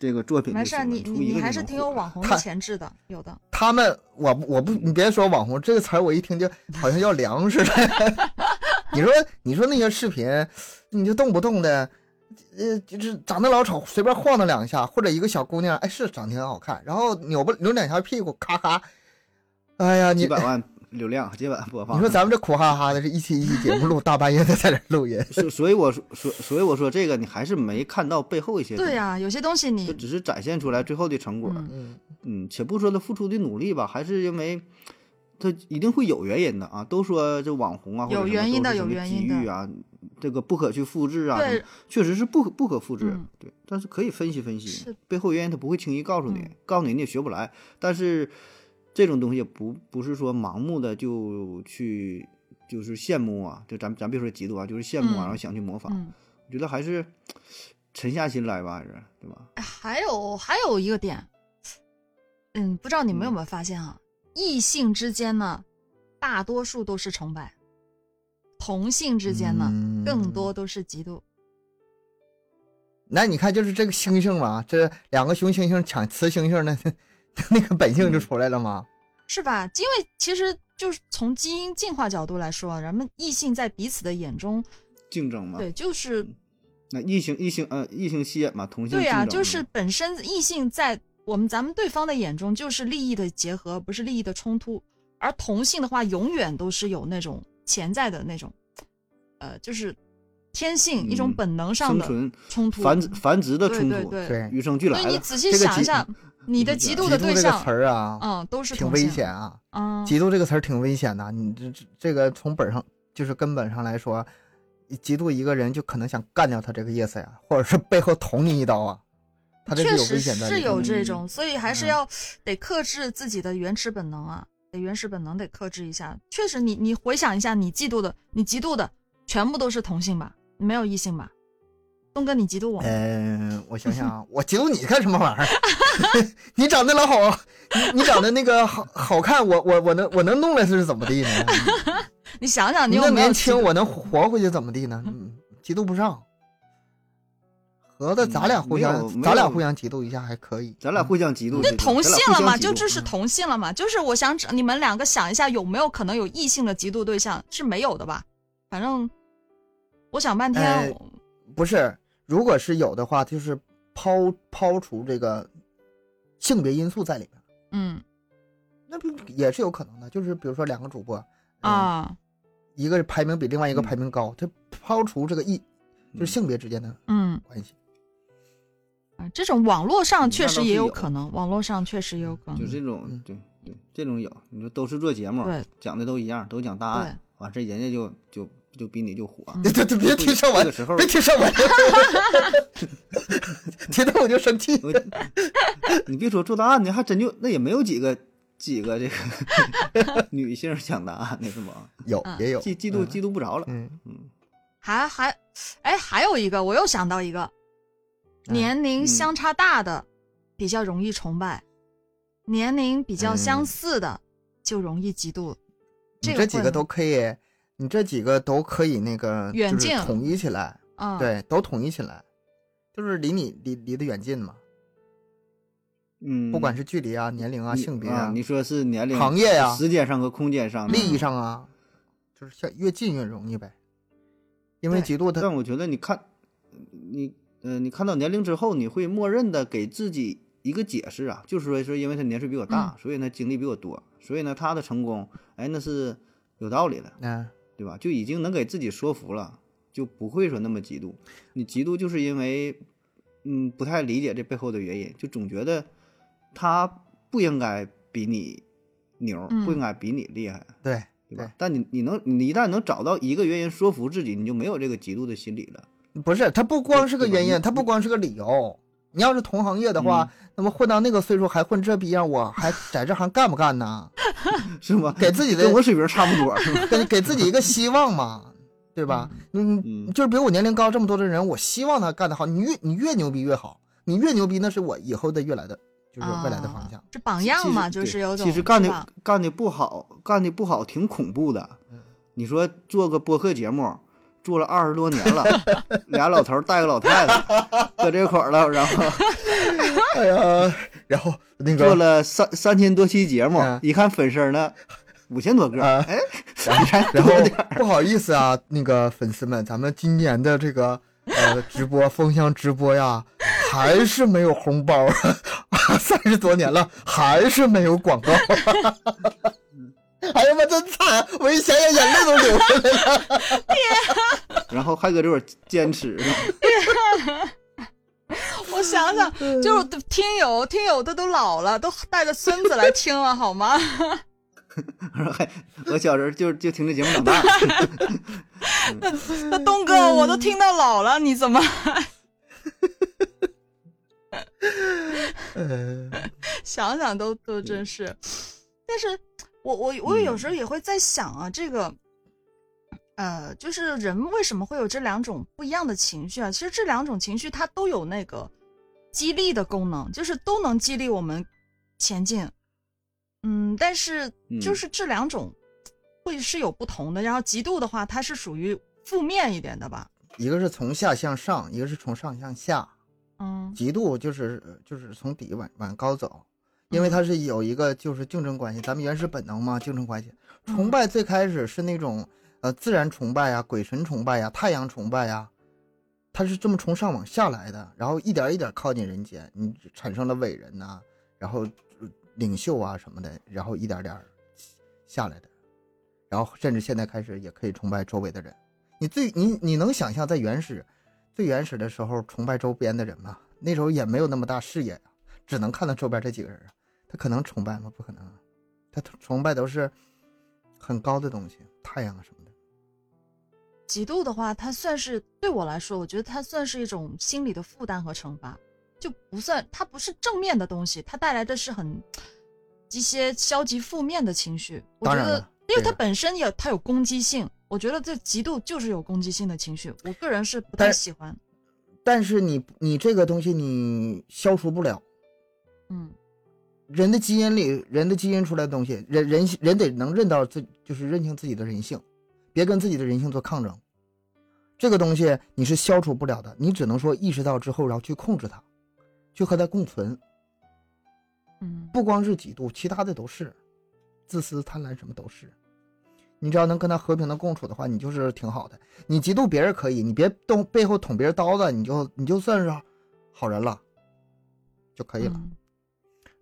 这个作品没事，你你你还是挺有网红的潜质的，有的。他们，我我不，你别说网红这个词儿，我一听就好像要凉似的。你说你说那些视频，你就动不动的，呃，就是长得老丑，随便晃荡两下，或者一个小姑娘，哎，是长得挺好看，然后扭不扭两下屁股，咔咔，哎呀，你几百万。流量几百万播放。你说咱们这苦哈哈的，是一期一期节目录，大半夜的在这录音。所所以我说，所所以我说这个，你还是没看到背后一些。对呀，有些东西你只是展现出来最后的成果。嗯嗯，且不说他付出的努力吧，还是因为他一定会有原因的啊。都说这网红啊，有原因的，有原因的啊，这个不可去复制啊。对，确实是不可不可复制。对，但是可以分析分析背后原因，他不会轻易告诉你，告诉你你也学不来。但是。这种东西不不是说盲目的就去就是羡慕啊，就咱咱别说嫉妒啊，就是羡慕啊，然后想去模仿。我觉得还是沉下心来吧，还是对吧？还有还有一个点，嗯，不知道你们有没有发现啊？异性之间呢，大多数都是崇拜；同性之间呢，更多都是嫉妒。那你看，就是这个猩猩嘛，这两个雄猩猩抢雌猩猩的。那个本性就出来了吗？是吧？因为其实就是从基因进化角度来说，人们异性在彼此的眼中竞争嘛。对，就是那异性异性呃异性吸引嘛，同性对呀，就是本身异性在我们咱们对方的眼中就是利益的结合，不是利益的冲突。而同性的话，永远都是有那种潜在的那种，呃，就是天性一种本能上的冲突，繁殖繁殖的冲突，对对，与生俱来所以你仔细想一下。你的嫉妒的对象词儿啊，嗯，都是挺危险啊。嗯，嫉妒这个词儿挺危险的。你这这个从本上就是根本上来说，嫉妒一个人就可能想干掉他这个意思呀，或者是背后捅你一刀啊。他这确实是有这种，所以还是要得克制自己的原始本能啊，得原始本能得克制一下。确实，你你回想一下，你嫉妒的，你嫉妒的全部都是同性吧？没有异性吧？东哥，你嫉妒我？嗯，我想想啊，我嫉妒你干什么玩意儿？你长得老好，你 你长得那个好好看，我我我能我能弄来是怎么地呢？你想想，你那年轻，我能活回去怎么地呢？嫉妒不上，合着咱俩互相，咱俩互相嫉妒一下还可以。咱俩互相嫉妒，那同性了嘛？就这是同性了嘛？就是我想你们两个想一下，有没有可能有异性的嫉妒对象？是没有的吧？反正我想半天。不是，如果是有的话，就是抛抛除这个性别因素在里面，嗯，那不也是有可能的？就是比如说两个主播啊，一个排名比另外一个排名高，他抛除这个异，就是性别之间的嗯。关系。啊，这种网络上确实也有可能，网络上确实也有可能，就这种对对，这种有，你说都是做节目，对，讲的都一样，都讲大案，完事人家就就。就比你就火，别别别提上文，别提上文，提到我就生气。你别说做答案的，还真就那也没有几个几个这个 女性讲答案的是吗？有也有，嫉嫉妒嫉妒不着了。嗯嗯，还还哎，还有一个，我又想到一个，年龄相差大的比较容易崇拜，年龄比较相似的就容易嫉妒。这几个都可以。你这几个都可以那个，就是统一起来，对，都统一起来，就是离你离离得远近嘛。嗯，不管是距离啊、年龄啊、性别啊，你说是年龄、行业呀、时间上和空间上、利益上啊，就是像越近越容易呗。因为嫉妒他，但我觉得你看，你呃，你看到年龄之后，你会默认的给自己一个解释啊，就是说说因为他年岁比我大，所以呢经历比我多，所以呢他的成功，哎，那是有道理的。嗯。对吧？就已经能给自己说服了，就不会说那么嫉妒。你嫉妒就是因为，嗯，不太理解这背后的原因，就总觉得他不应该比你牛，不应该比你厉害，对对吧？但你你能你一旦能找到一个原因说服自己，你就没有这个嫉妒的心理了。不是，他不光是个原因，他不光是个理由。你要是同行业的话，那么混到那个岁数还混这逼样，我还 在这行干不干呢？是吗？给自己的跟我水平差不多，给 给自己一个希望嘛，对吧？嗯，就是比我年龄高这么多的人，我希望他干得好。你越你越牛逼越好，你越牛逼那是我以后的越来的，就是未来的方向。这榜样嘛，就是有种。其实干的干的不好，干的不好挺恐怖的。你说做个播客节目。做了二十多年了，俩老头带个老太太搁这块儿了，然后，哎呀，然后那个做了三三千多期节目，一看粉丝呢五千多个，哎，然后不好意思啊，那个粉丝们，咱们今年的这个呃直播风向直播呀，还是没有红包，三十多年了还是没有广告。哎呀妈，真惨！我一想想，眼泪都流出来了。天！然后还搁这块坚持。我想想，就是听友，听友他都老了，都带着孙子来听了，好吗？还我小时候就就听这节目长大。那那东哥，我都听到老了，你怎么？想想都都真是，但是。我我我有时候也会在想啊，这个，呃，就是人为什么会有这两种不一样的情绪啊？其实这两种情绪它都有那个激励的功能，就是都能激励我们前进。嗯，但是就是这两种会是有不同的。然后极度的话，它是属于负面一点的吧？一个是从下向上，一个是从上向下。嗯，极度就是就是从底往往高走。因为它是有一个就是竞争关系，咱们原始本能嘛，竞争关系。崇拜最开始是那种呃自然崇拜呀、鬼神崇拜呀、太阳崇拜呀，它是这么从上往下来的，然后一点一点靠近人间，你产生了伟人呐，然后领袖啊什么的，然后一点点下来的，然后甚至现在开始也可以崇拜周围的人。你最你你能想象在原始最原始的时候崇拜周边的人吗？那时候也没有那么大视野呀，只能看到周边这几个人啊。他可能崇拜吗？不可能，他崇拜都是很高的东西，太阳啊什么的。嫉妒的话，它算是对我来说，我觉得它算是一种心理的负担和惩罚，就不算，它不是正面的东西，它带来的是很一些消极负面的情绪。我觉得，因为它本身也它有攻击性，我觉得这嫉妒就是有攻击性的情绪，我个人是不太喜欢。但是你你这个东西你消除不了，嗯。人的基因里，人的基因出来的东西，人人人得能认到自，就是认清自己的人性，别跟自己的人性做抗争。这个东西你是消除不了的，你只能说意识到之后，然后去控制它，去和它共存。嗯，不光是嫉妒，其他的都是，自私、贪婪什么都是。你只要能跟他和平的共处的话，你就是挺好的。你嫉妒别人可以，你别动背后捅别人刀子，你就你就算是好人了，就可以了。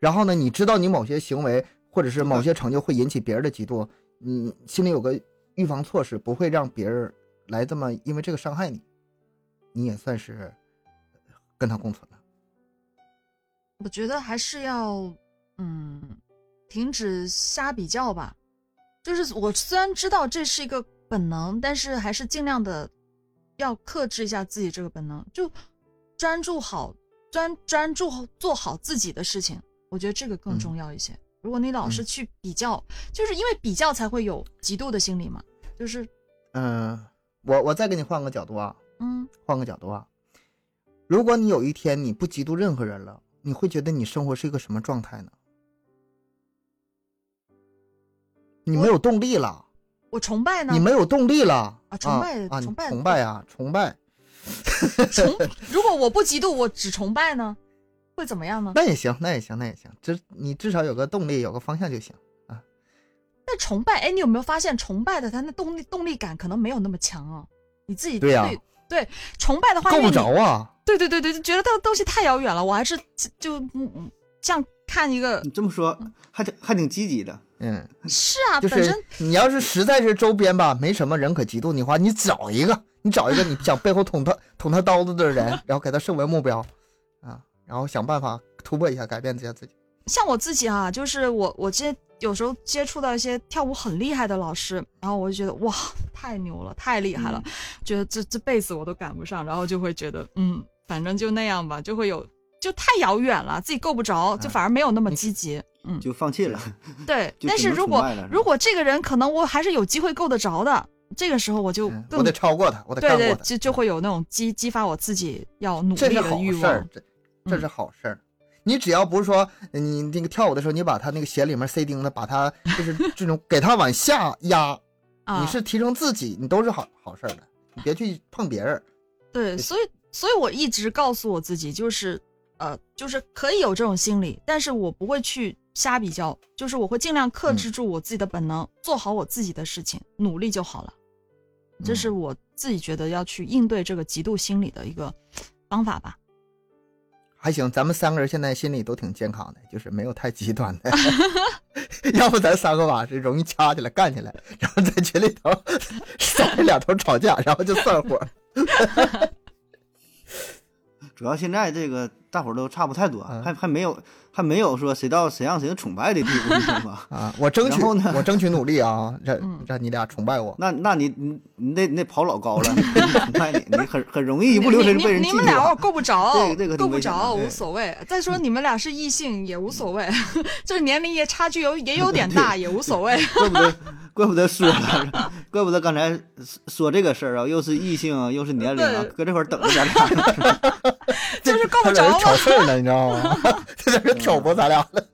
然后呢？你知道你某些行为或者是某些成就会引起别人的嫉妒，你心里有个预防措施，不会让别人来这么因为这个伤害你，你也算是跟他共存了。我觉得还是要嗯，停止瞎比较吧。就是我虽然知道这是一个本能，但是还是尽量的要克制一下自己这个本能，就专注好专专注做好自己的事情。我觉得这个更重要一些。如果你老是去比较，就是因为比较才会有嫉妒的心理嘛。就是，嗯，我我再给你换个角度啊，嗯，换个角度啊。如果你有一天你不嫉妒任何人了，你会觉得你生活是一个什么状态呢？你没有动力了。我崇拜呢。你没有动力了啊！崇拜啊！崇拜崇拜啊！崇拜。崇，如果我不嫉妒，我只崇拜呢？会怎么样呢？那也行，那也行，那也行。至你至少有个动力，有个方向就行啊。那崇拜，哎，你有没有发现崇拜的他那动力动力感可能没有那么强啊？你自己对呀，对崇拜的话够不着啊。对对对对，就觉得这个东西太遥远了。我还是就嗯嗯，像看一个。你这么说还挺还挺积极的，嗯，是啊，就是你要是实在是周边吧没什么人可嫉妒你的话，你找一个，你找一个你想背后捅他捅他刀子的人，然后给他设为目标。然后想办法突破一下，改变一下自己。像我自己啊，就是我我接有时候接触到一些跳舞很厉害的老师，然后我就觉得哇，太牛了，太厉害了，觉得这这辈子我都赶不上，然后就会觉得嗯，反正就那样吧，就会有就太遥远了，自己够不着，就反而没有那么积极，嗯，就放弃了。对，但是如果如果这个人可能我还是有机会够得着的，这个时候我就我得超过他，我得对对，就就会有那种激激发我自己要努力的欲望，这这是好事儿。你只要不是说你那个跳舞的时候，你把他那个鞋里面塞钉子，把他 就是这种给他往下压，你是提升自己，你都是好好事儿的。你别去碰别人。对，所以所以我一直告诉我自己，就是呃，就是可以有这种心理，但是我不会去瞎比较，就是我会尽量克制住我自己的本能，做好我自己的事情，努力就好了。这是我自己觉得要去应对这个嫉妒心理的一个方法吧。还行，咱们三个人现在心里都挺健康的，就是没有太极端的。要不咱三个吧，这容易掐起来、干起来，然后在群里头三两头吵架，然后就散伙。主要现在这个大伙都差不太多，还还没有。还没有说谁到谁让谁崇拜的地步，是吧？啊，我争取，我争取努力啊，让让你俩崇拜我。那那你你你得你得跑老高了，崇拜你，你很很容易一不留神被人你们俩我够不着，这个这个够不着无所谓。再说你们俩是异性也无所谓，就是年龄也差距有也有点大也无所谓。怪不得怪不得说了，怪不得刚才说这个事儿啊，又是异性又是年龄啊，搁这块等着咱俩。就是够不着了，挑事儿了，你知道吗？在这挑拨咱俩了。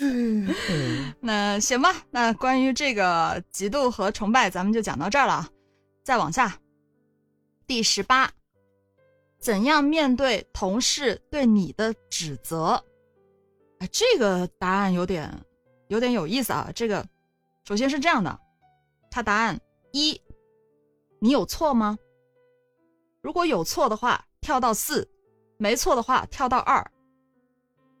那行吧，那关于这个嫉妒和崇拜，咱们就讲到这儿了。再往下，第十八，怎样面对同事对你的指责？哎，这个答案有点有点有意思啊。这个首先是这样的，他答案一，你有错吗？如果有错的话。跳到四，没错的话跳到二，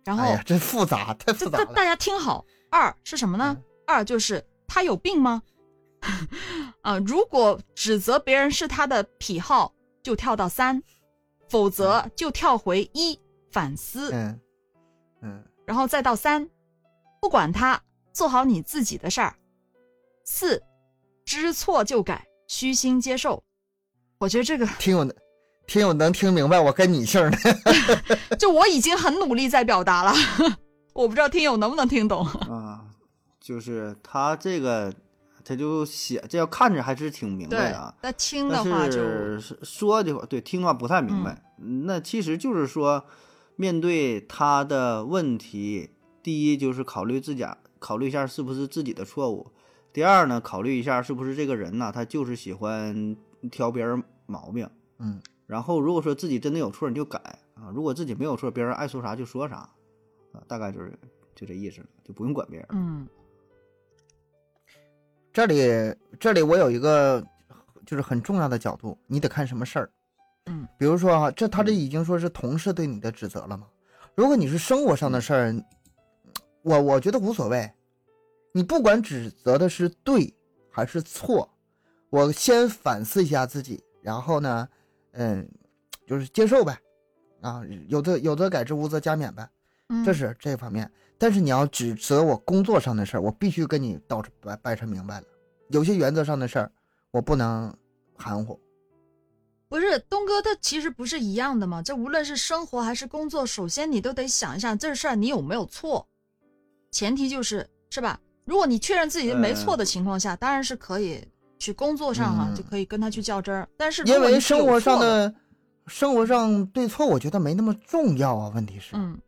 然后真复杂，太复杂了。大家听好，二是什么呢？二就是他有病吗？啊，如果指责别人是他的癖好，就跳到三，否则就跳回一反思。嗯嗯，然后再到三，不管他，做好你自己的事儿。四，知错就改，虚心接受。我觉得这个挺有的。听友能听明白我跟你姓的，就我已经很努力在表达了，我不知道听友能不能听懂啊。就是他这个，他就写这要看着还是挺明白的，那听的话就说的话，对听的话不太明白。那其实就是说，面对他的问题，第一就是考虑自家，考虑一下是不是自己的错误；第二呢，考虑一下是不是这个人呢，他就是喜欢挑别人毛病。嗯。然后，如果说自己真的有错，你就改啊；如果自己没有错，别人爱说啥就说啥，啊，大概就是就这意思了，就不用管别人。嗯，这里这里我有一个就是很重要的角度，你得看什么事儿。嗯，比如说啊，这他这已经说是同事对你的指责了嘛？如果你是生活上的事儿，我我觉得无所谓。你不管指责的是对还是错，我先反思一下自己，然后呢？嗯，就是接受呗，啊，有则有则改之，无则加勉呗，这是这方面。但是你要指责我工作上的事儿，我必须跟你道掰掰扯明白了。有些原则上的事儿，我不能含糊。不是东哥，他其实不是一样的吗？这无论是生活还是工作，首先你都得想一下这事儿你有没有错，前提就是是吧？如果你确认自己没错的情况下，当然是可以。去工作上哈，就可以跟他去较真儿。但是因为生活上的生活上对错，我觉得没那么重要啊。问题是，嗯，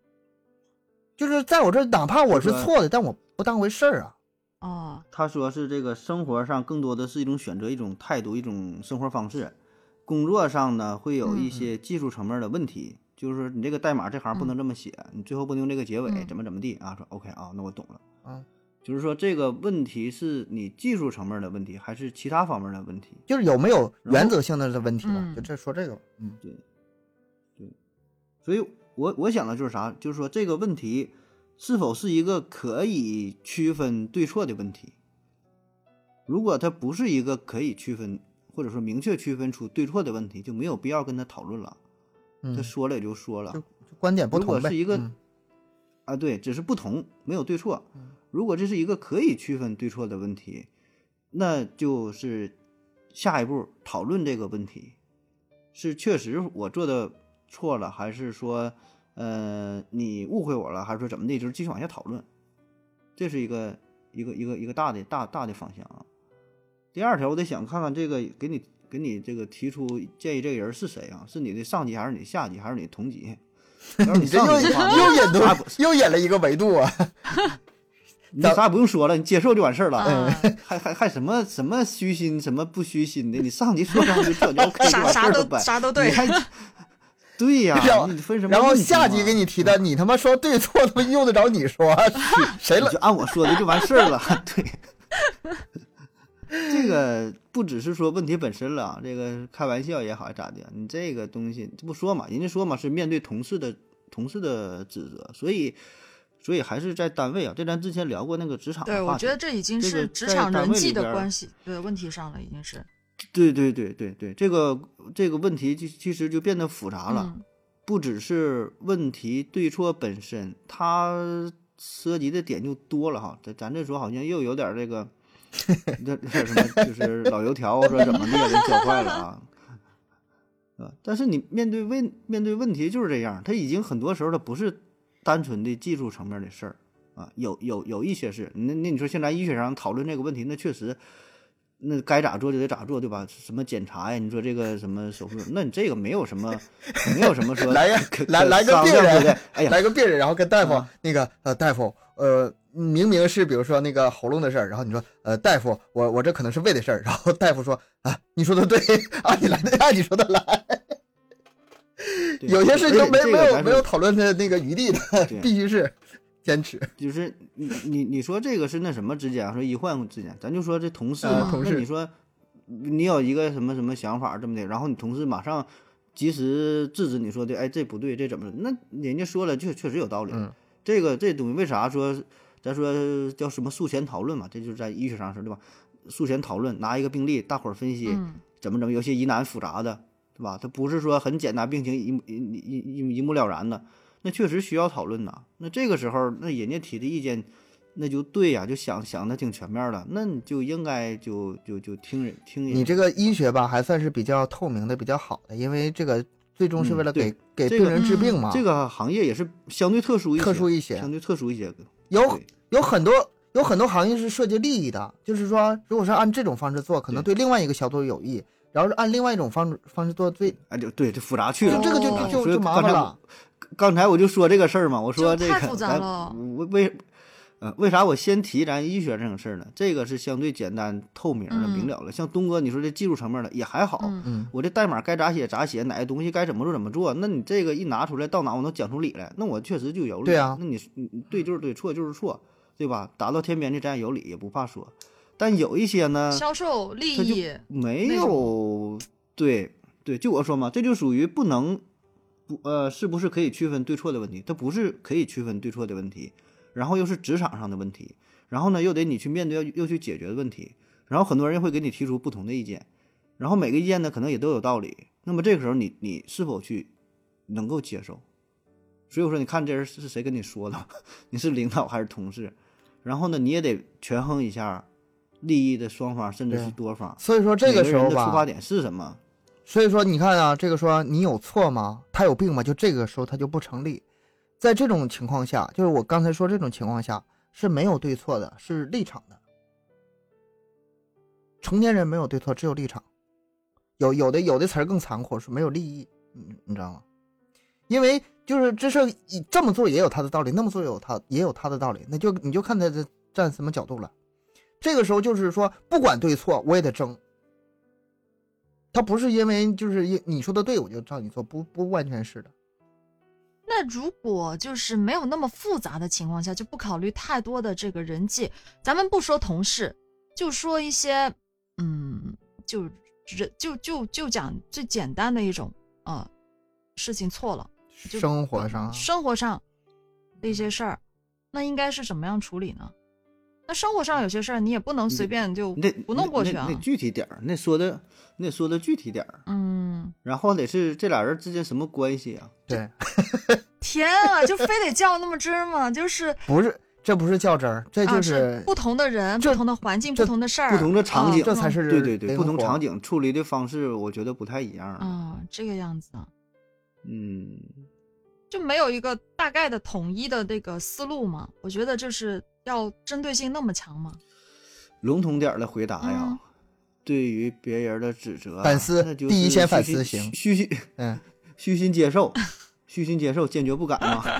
就是在我这，哪怕我是错的，但我不当回事儿啊。哦，他说是这个生活上更多的是一种选择，一种态度，一种生活方式。工作上呢，会有一些技术层面的问题，就是你这个代码这行不能这么写，你最后不能用这个结尾，怎么怎么地啊？说 OK 啊，那我懂了啊。就是说，这个问题是你技术层面的问题，还是其他方面的问题？就是有没有原则性的的问题吧？就这说这个，嗯，对，对。所以我我想的就是啥？就是说这个问题是否是一个可以区分对错的问题？如果它不是一个可以区分，或者说明确区分出对错的问题，就没有必要跟他讨论了。他说了也就说了，观点不同如果是一个啊，对，只是不同，没有对错。如果这是一个可以区分对错的问题，那就是下一步讨论这个问题，是确实我做的错了，还是说，呃，你误会我了，还是说怎么的？就是继续往下讨论，这是一个一个一个一个大的大大的方向啊。第二条，我得想看看这个给你给你这个提出建议这个人是谁啊？是你的上级，还是你下级，还是你同级？你这又又演多又引了一个维度啊！你啥也不用说了，你接受就完事儿了。还还还什么什么虚心，什么不虚心的？你上级说上就这就 OK 啥啥都啥都对。对呀，你分什么？然后下级给你提的，你他妈说对错，他 妈用得着你说？谁了？就按我说的就完事儿了。对，这个不只是说问题本身了，这个开玩笑也好，咋的？你这个东西这不说嘛？人家说嘛，是面对同事的同事的指责，所以。所以还是在单位啊，这咱之前聊过那个职场。对，我觉得这已经是职场人际的关系对问题上了，已经是。对对对对对，这个这个问题就其实就变得复杂了，不只是问题对错本身，它涉及的点就多了哈。咱咱这说好像又有点这个，那那什么，就是老油条说怎么的给教坏了啊？啊，但是你面对问面对问题就是这样，他已经很多时候他不是。单纯的技术层面的事儿啊，有有有一些是，那那你说现在医学上讨论这个问题，那确实，那该咋做就得咋做，对吧？什么检查呀？你说这个什么手术，那你这个没有什么，没有什么说 来呀，来来个病人，哎呀，来个病人，然后跟大夫那个呃大夫呃明明是比如说那个喉咙的事儿，然后你说呃大夫我我这可能是胃的事儿，然后大夫说啊你说的对 啊你来的按你说的来。有些事情没没有没有讨论的那个余地的，必须是坚持。就是你你你说这个是那什么之间，说医患之间，咱就说这同事嘛。同事，你说你有一个什么什么想法这么的，然后你同事马上及时制止你说的，哎，这不对，这怎么？那人家说了，确确实有道理。这个这东西为啥说咱说叫什么术前讨论嘛？这就是在医学上说对吧？术前讨论，拿一个病例，大伙儿分析怎么怎么，有些疑难复杂的。对吧？它不是说很简单，病情一一一一一目了然的，那确实需要讨论呐。那这个时候，那人家提的意见，那就对呀，就想想的挺全面的，那你就应该就就就听人听人。你这个医学吧，还算是比较透明的，比较好的，因为这个最终是为了给给病人治病嘛。这个行业也是相对特殊一些，特殊一些，相对特殊一些。有有很多有很多行业是涉及利益的，就是说，如果是按这种方式做，可能对另外一个小组有益。然后是按另外一种方式方式做最，哎，就对，就复杂去了。这个就就就麻烦了。刚才我就说这个事儿嘛，我说这个，太复杂了。为为，呃，为啥我先提咱医学这种事儿呢？这个是相对简单、透明的、明了了。像东哥，你说这技术层面的也还好。嗯。我这代码该咋写咋写，哪个东西该怎么做怎么做。那你这个一拿出来，到哪我能讲出理来？那我确实就有理。对啊。那你对就是对，错就是错，对吧？达到天边的咱也有理，也不怕说。但有一些呢，销售利益没有。对对，就我说嘛，这就属于不能不呃，是不是可以区分对错的问题？它不是可以区分对错的问题，然后又是职场上的问题，然后呢又得你去面对要又去解决的问题，然后很多人会给你提出不同的意见，然后每个意见呢可能也都有道理。那么这个时候你你是否去能够接受？所以我说，你看这人是谁跟你说的？你是领导还是同事？然后呢你也得权衡一下利益的双方，甚至是多方。所以说这个时候吧，出发点是什么？所以说，你看啊，这个说你有错吗？他有病吗？就这个时候他就不成立。在这种情况下，就是我刚才说这种情况下是没有对错的，是立场的。成年人没有对错，只有立场。有有的有的词儿更残酷，是没有利益，你你知道吗？因为就是这事儿，这么做也有他的道理，那么做有他也有他的道理，那就你就看他这站什么角度了。这个时候就是说，不管对错，我也得争。他不是因为就是因你说的对，我就照你做，不不完全是的。那如果就是没有那么复杂的情况下，就不考虑太多的这个人际，咱们不说同事，就说一些，嗯，就人就就就讲最简单的一种，呃，事情错了，生活上生活上的一些事儿，那应该是怎么样处理呢？那生活上有些事儿你也不能随便就不弄过去啊。那具体点儿，那说的那说的具体点儿。嗯。然后得是这俩人之间什么关系啊？对。天啊，就非得较那么真儿吗？就是 不是？这不是较真儿，这就是不同的人、不同的环境、不同的事儿、不同的场景，这才是对对对，不同场景处理的方式，我觉得不太一样啊。这个样子，嗯，就没有一个大概的统一的这个思路嘛？我觉得这是要针对性那么强吗？笼统点的回答呀，对于别人的指责，反思，第一先反思，行，虚心，嗯，虚心接受，虚心接受，坚决不改嘛。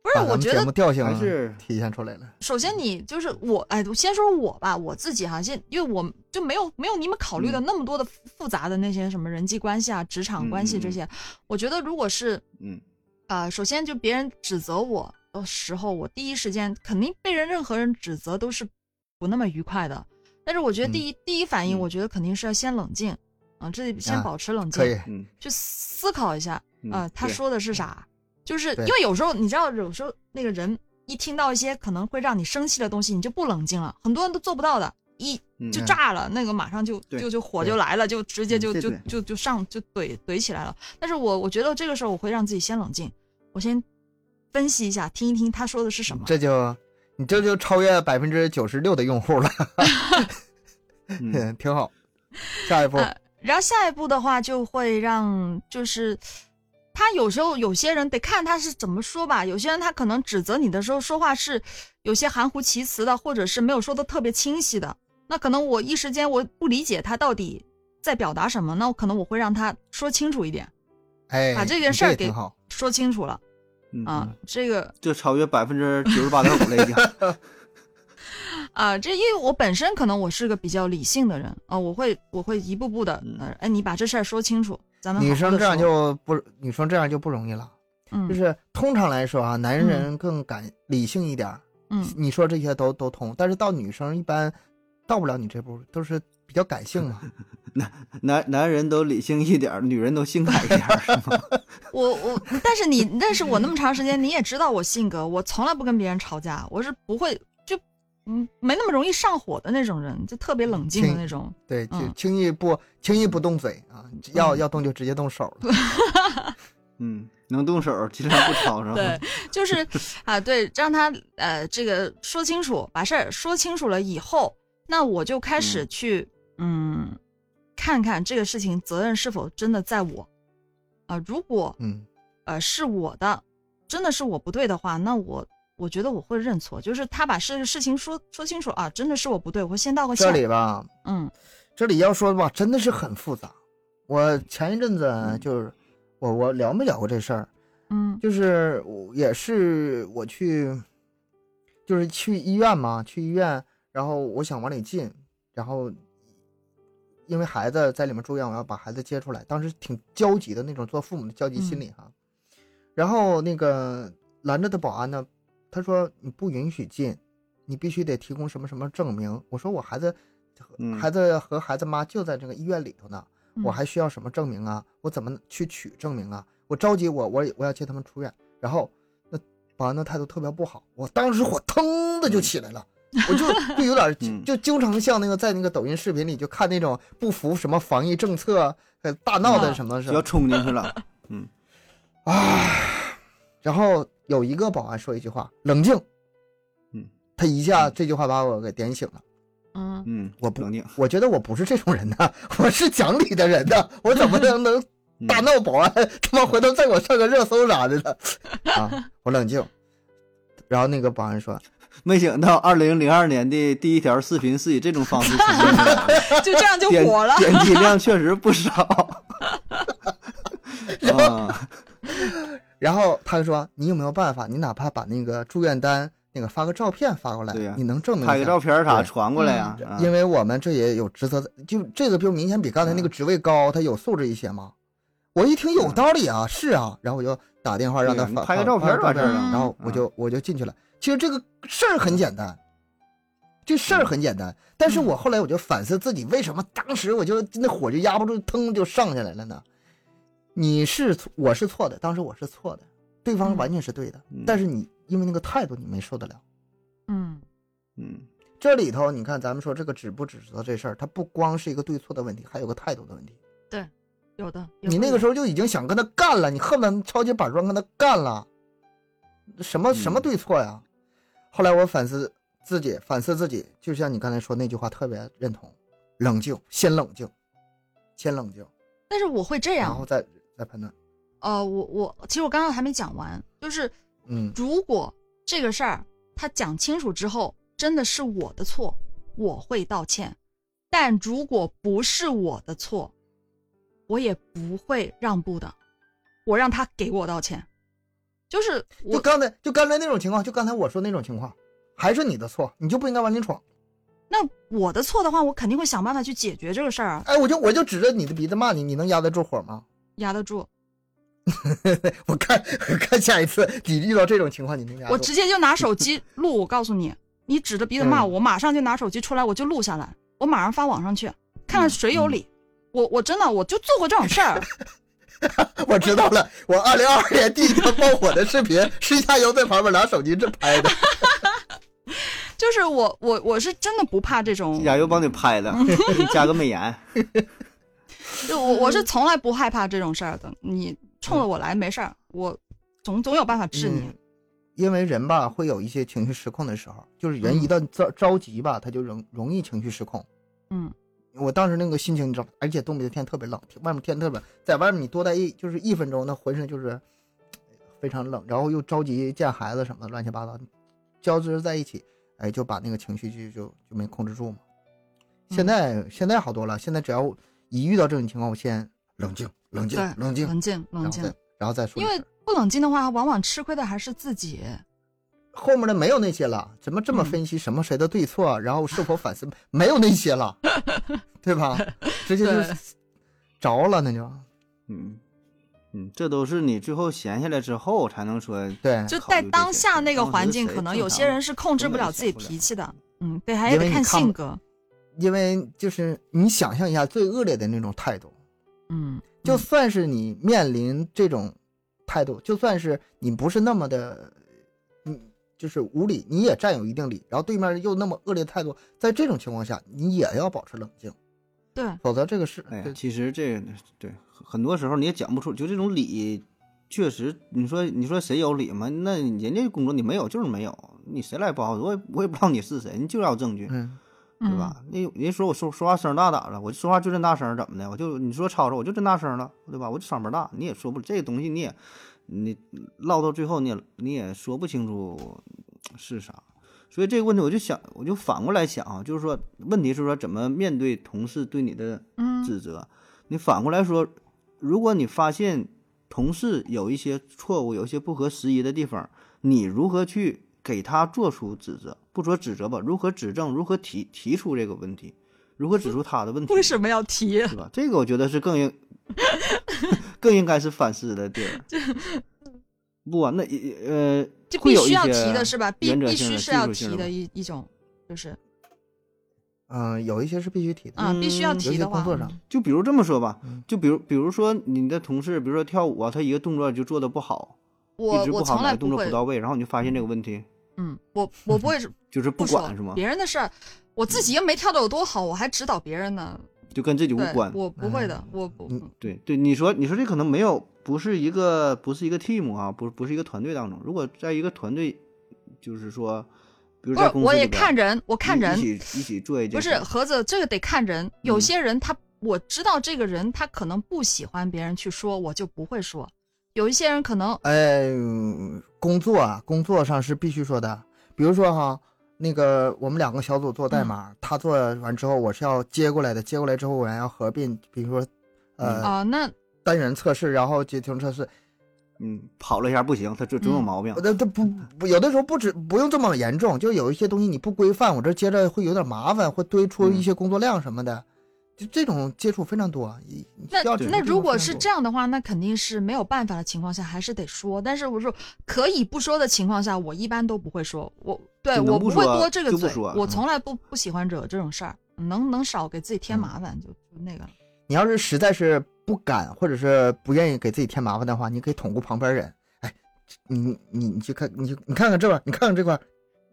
不是，我觉得调性还是体现出来了。首先，你就是我，哎，先说我吧，我自己哈，先，因为我就没有没有你们考虑的那么多的复杂的那些什么人际关系啊、职场关系这些。我觉得，如果是，嗯，啊，首先就别人指责我的时候，我第一时间肯定被人任何人指责都是不那么愉快的。但是，我觉得第一第一反应，我觉得肯定是要先冷静啊，这里先保持冷静，可以，去思考一下啊，他说的是啥。就是因为有时候你知道，有时候那个人一听到一些可能会让你生气的东西，你就不冷静了。很多人都做不到的，一就炸了，那个马上就就就火就来了，就直接就就就就上就怼怼起来了。但是我我觉得这个时候我会让自己先冷静，我先分析一下，听一听他说的是什么。这就你这就超越百分之九十六的用户了，嗯，挺好。下一步，然后下一步的话就会让就是。他有时候有些人得看他是怎么说吧，有些人他可能指责你的时候说话是有些含糊其辞的，或者是没有说的特别清晰的。那可能我一时间我不理解他到底在表达什么，那我可能我会让他说清楚一点，哎，把这件事儿给说清楚了。啊，这个就超越百分之九十八点五了已经。啊，这因为我本身可能我是个比较理性的人啊，我会我会一步步的，哎，你把这事儿说清楚。咱们女生这样就不，女生这样就不容易了。嗯，就是通常来说啊，男人更感理性一点。嗯，你说这些都都通，但是到女生一般到不了你这步，都是比较感性嘛。男男男人都理性一点，女人都性感一点，是吗？我我，但是你认识我那么长时间，你也知道我性格，我从来不跟别人吵架，我是不会就。嗯，没那么容易上火的那种人，就特别冷静的那种。对，就轻易不轻易不动嘴啊，要要动就直接动手了。嗯，能动手尽量不吵是吧？对，就是啊，对，让他呃这个说清楚，把事儿说清楚了以后，那我就开始去嗯看看这个事情责任是否真的在我啊。如果嗯呃是我的，真的是我不对的话，那我。我觉得我会认错，就是他把事事情说说清楚啊，真的是我不对，我会先道个歉。这里吧，嗯，这里要说的话，真的是很复杂。我前一阵子就是我我聊没聊过这事儿，嗯，就是也是我去，就是去医院嘛，去医院，然后我想往里进，然后因为孩子在里面住院，我要把孩子接出来，当时挺焦急的那种，做父母的焦急心理哈。然后那个拦着的保安呢。他说：“你不允许进，你必须得提供什么什么证明。”我说：“我孩子，孩子和孩子妈就在这个医院里头呢，我还需要什么证明啊？我怎么去取证明啊？我着急，我我我要接他们出院。然后那保安的态度特别不好，我当时火腾的就起来了，我就 就有点就经常像那个在那个抖音视频里就看那种不服什么防疫政策呃大闹的什么是要冲进去了，嗯，啊。”然后有一个保安说一句话：“冷静。”嗯，他一下这句话把我给点醒了。嗯嗯，我不冷静，我觉得我不是这种人呢，我是讲理的人呢，我怎么能能大闹保安？他妈回头再给我上个热搜啥的呢？啊，我冷静。然后那个保安说：“没想到二零零二年的第一条视频是以这种方式出现的，就这样就火了，点击量确实不少。”啊。然后他就说：“你有没有办法？你哪怕把那个住院单那个发个照片发过来，你能证明拍个照片啥传过来呀？因为我们这也有职责，就这个就明显比刚才那个职位高，他有素质一些嘛。我一听有道理啊，是啊，然后我就打电话让他发拍个照片照片，然后我就我就进去了。其实这个事儿很简单，这事儿很简单，但是我后来我就反思自己，为什么当时我就那火就压不住，腾就上下来了呢？”你是我是错的，当时我是错的，对方完全是对的，但是你因为那个态度你没受得了，嗯嗯这里头你看，咱们说这个指不指责这事儿，它不光是一个对错的问题，还有个态度的问题。对，有的。你那个时候就已经想跟他干了，你恨不得抄起板砖跟他干了。什么什么对错呀？后来我反思自己，反思自己，就像你刚才说那句话，特别认同：冷静，先冷静，先冷静。但是我会这样，然后再再判断。呃，我我其实我刚刚还没讲完，就是嗯，如果这个事儿他讲清楚之后，真的是我的错，我会道歉；但如果不是我的错，我也不会让步的，我让他给我道歉。就是就刚才就刚才那种情况，就刚才我说那种情况，还是你的错，你就不应该往里闯。那我的错的话，我肯定会想办法去解决这个事儿啊。哎，我就我就指着你的鼻子骂你，你能压得住火吗？压得住。我看看下一次你遇到这种情况，你能压？我直接就拿手机录，我告诉你，你指着鼻子骂我，马上就拿手机出来，我就录下来，我马上发网上去，看看谁有理。我我真的我就做过这种事儿。我知道了，我二零二二年第一条爆火的视频 是夏油在旁边拿手机这拍的，就是我我我是真的不怕这种。亚油帮你拍的，你加个美颜。就我我是从来不害怕这种事儿的，你冲着我来没事儿，我总总有办法治你。因为人吧会有一些情绪失控的时候，就是人一旦着着急吧，他就容容易情绪失控。嗯。我当时那个心情，你知道，而且东北的天特别冷，外面天特别，在外面你多待一就是一分钟，那浑身就是 非常冷，然后又着急见孩子什么的，乱七八糟交织在一起，哎，就把那个情绪就就就没控制住嘛。现在现在好多了，现在只要一遇到这种情况，我先冷静，冷静，冷静，冷静，冷静，然后再说。因为不冷静的话，往往吃亏的还是自己。后面的没有那些了，怎么这么分析什么谁的对错，然后是否反思，没有那些了，对吧？直接就着了，那就，嗯嗯，这都是你最后闲下来之后才能说。对，就在当下那个环境，可能有些人是控制不了自己脾气的。嗯，对，还得看性格。因为就是你想象一下最恶劣的那种态度，嗯，就算是你面临这种态度，就算是你不是那么的。就是无理，你也占有一定理，然后对面又那么恶劣态度，在这种情况下，你也要保持冷静，对，否则这个是，哎，其实这对很多时候你也讲不出，就这种理，确实，你说你说谁有理嘛？那人家工作你没有就是没有，你谁来报？我也我也不知道你是谁，你就要证据，嗯，对吧？那人说我说说话声大咋了？我说话就这大声，怎么的？我就你说吵吵，我就这大声了，对吧？我就嗓门大，你也说不这个东西你也。你唠到最后，你也你也说不清楚是啥，所以这个问题我就想，我就反过来想啊，就是说，问题是说怎么面对同事对你的指责？你反过来说，如果你发现同事有一些错误，有一些不合时宜的地方，你如何去给他做出指责？不说指责吧，如何指正？如何提提出这个问题？如何指出他的问题？为什么要提？是吧？这个我觉得是更应。更应该是反思的地儿。不啊，那呃，就必须要提的是吧？必必须是要提的一一种，就是，嗯，有一些是必须提的啊，必须要提的工作上，就比如这么说吧，就比如比如说你的同事，比如说跳舞啊，他一个动作就做的不好，我我从来动作不到位，然后你就发现这个问题。嗯，我我不会 就是不管是吗？别人的事儿，我自己又没跳的有多好，我还指导别人呢。就跟自己无关，我不会的，我不。对对，你说你说这可能没有，不是一个不是一个 team 啊，不不是一个团队当中。如果在一个团队，就是说，比如在公司我也看人，我看人一起一起做一件。不是盒子，这个得看人。有些人他我知道这个人他可能不喜欢别人去说，我就不会说。有一些人可能，哎，工作啊，工作上是必须说的。比如说哈。那个我们两个小组做代码，他做完之后我是要接过来的，接过来之后我还要合并，比如说，呃哦那单元测试，然后集成测试，嗯，跑了一下不行，他就总有毛病。那他不 不有的时候不止不用这么严重，就有一些东西你不规范，我这接着会有点麻烦，会堆出一些工作量什么的。就这种接触非常多，那那如果是这样的话，那肯定是没有办法的情况下，还是得说。但是我说可以不说的情况下，我一般都不会说。我对我不会多这个嘴，我从来不不喜欢惹这种事儿，能能少给自己添麻烦就就那个。你要是实在是不敢或者是不愿意给自己添麻烦的话，你可以捅咕旁边人，哎，你你你去看，你你看看这块，你看看这块。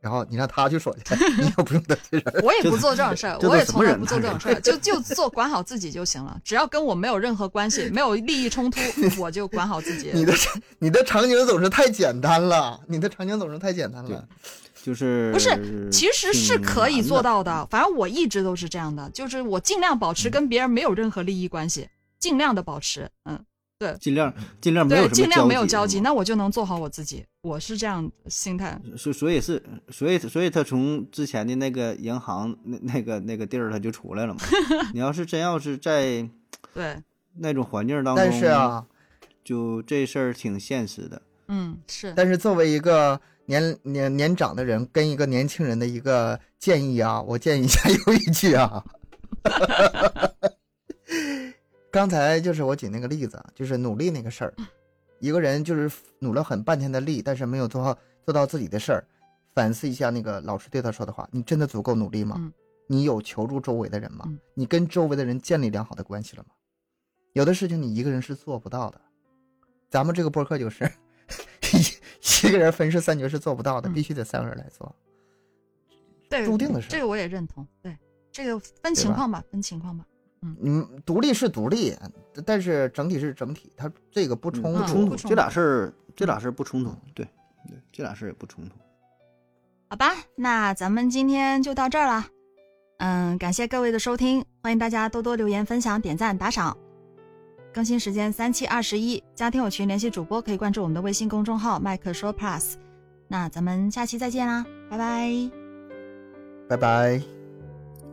然后你让他去说去，你也不用得罪人。我也不做这种事儿，我也从来不做这种事儿，就就做管好自己就行了。只要跟我没有任何关系，没有利益冲突，我就管好自己。你的你的场景总是太简单了，你的场景总是太简单了。就是不是，其实是可以做到的。反正我一直都是这样的，就是我尽量保持跟别人没有任何利益关系，尽量的保持，嗯。对，尽量尽量没有尽量没有交集，那我就能做好我自己。我是这样心态，所所以是，所以所以他从之前的那个银行那那个那个地儿他就出来了嘛。你要是真要是在对那种环境当中，但是啊，就这事儿挺现实的。嗯，是。但是作为一个年年年长的人，跟一个年轻人的一个建议啊，我建议一下 有一句啊。刚才就是我举那个例子，就是努力那个事儿，一个人就是努了很半天的力，但是没有做好做到自己的事儿，反思一下那个老师对他说的话：你真的足够努力吗？你有求助周围的人吗？你跟周围的人建立良好的关系了吗？有的事情你一个人是做不到的，咱们这个播客就是一个人分饰三角是做不到的，必须得三个人来做。对，注定的事。这个我也认同。对，这个分情况吧，分情况吧。嗯，独立是独立，但是整体是整体，它这个不冲突，冲突，这俩事儿，这俩事儿不冲突，对，对，这俩事儿也不冲突。好吧，那咱们今天就到这儿了。嗯，感谢各位的收听，欢迎大家多多留言、分享、点赞、打赏。更新时间三七二十一，加听友群联系主播可以关注我们的微信公众号麦克说 Plus。那咱们下期再见啦，拜拜，拜拜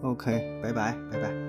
，OK，拜拜，拜拜。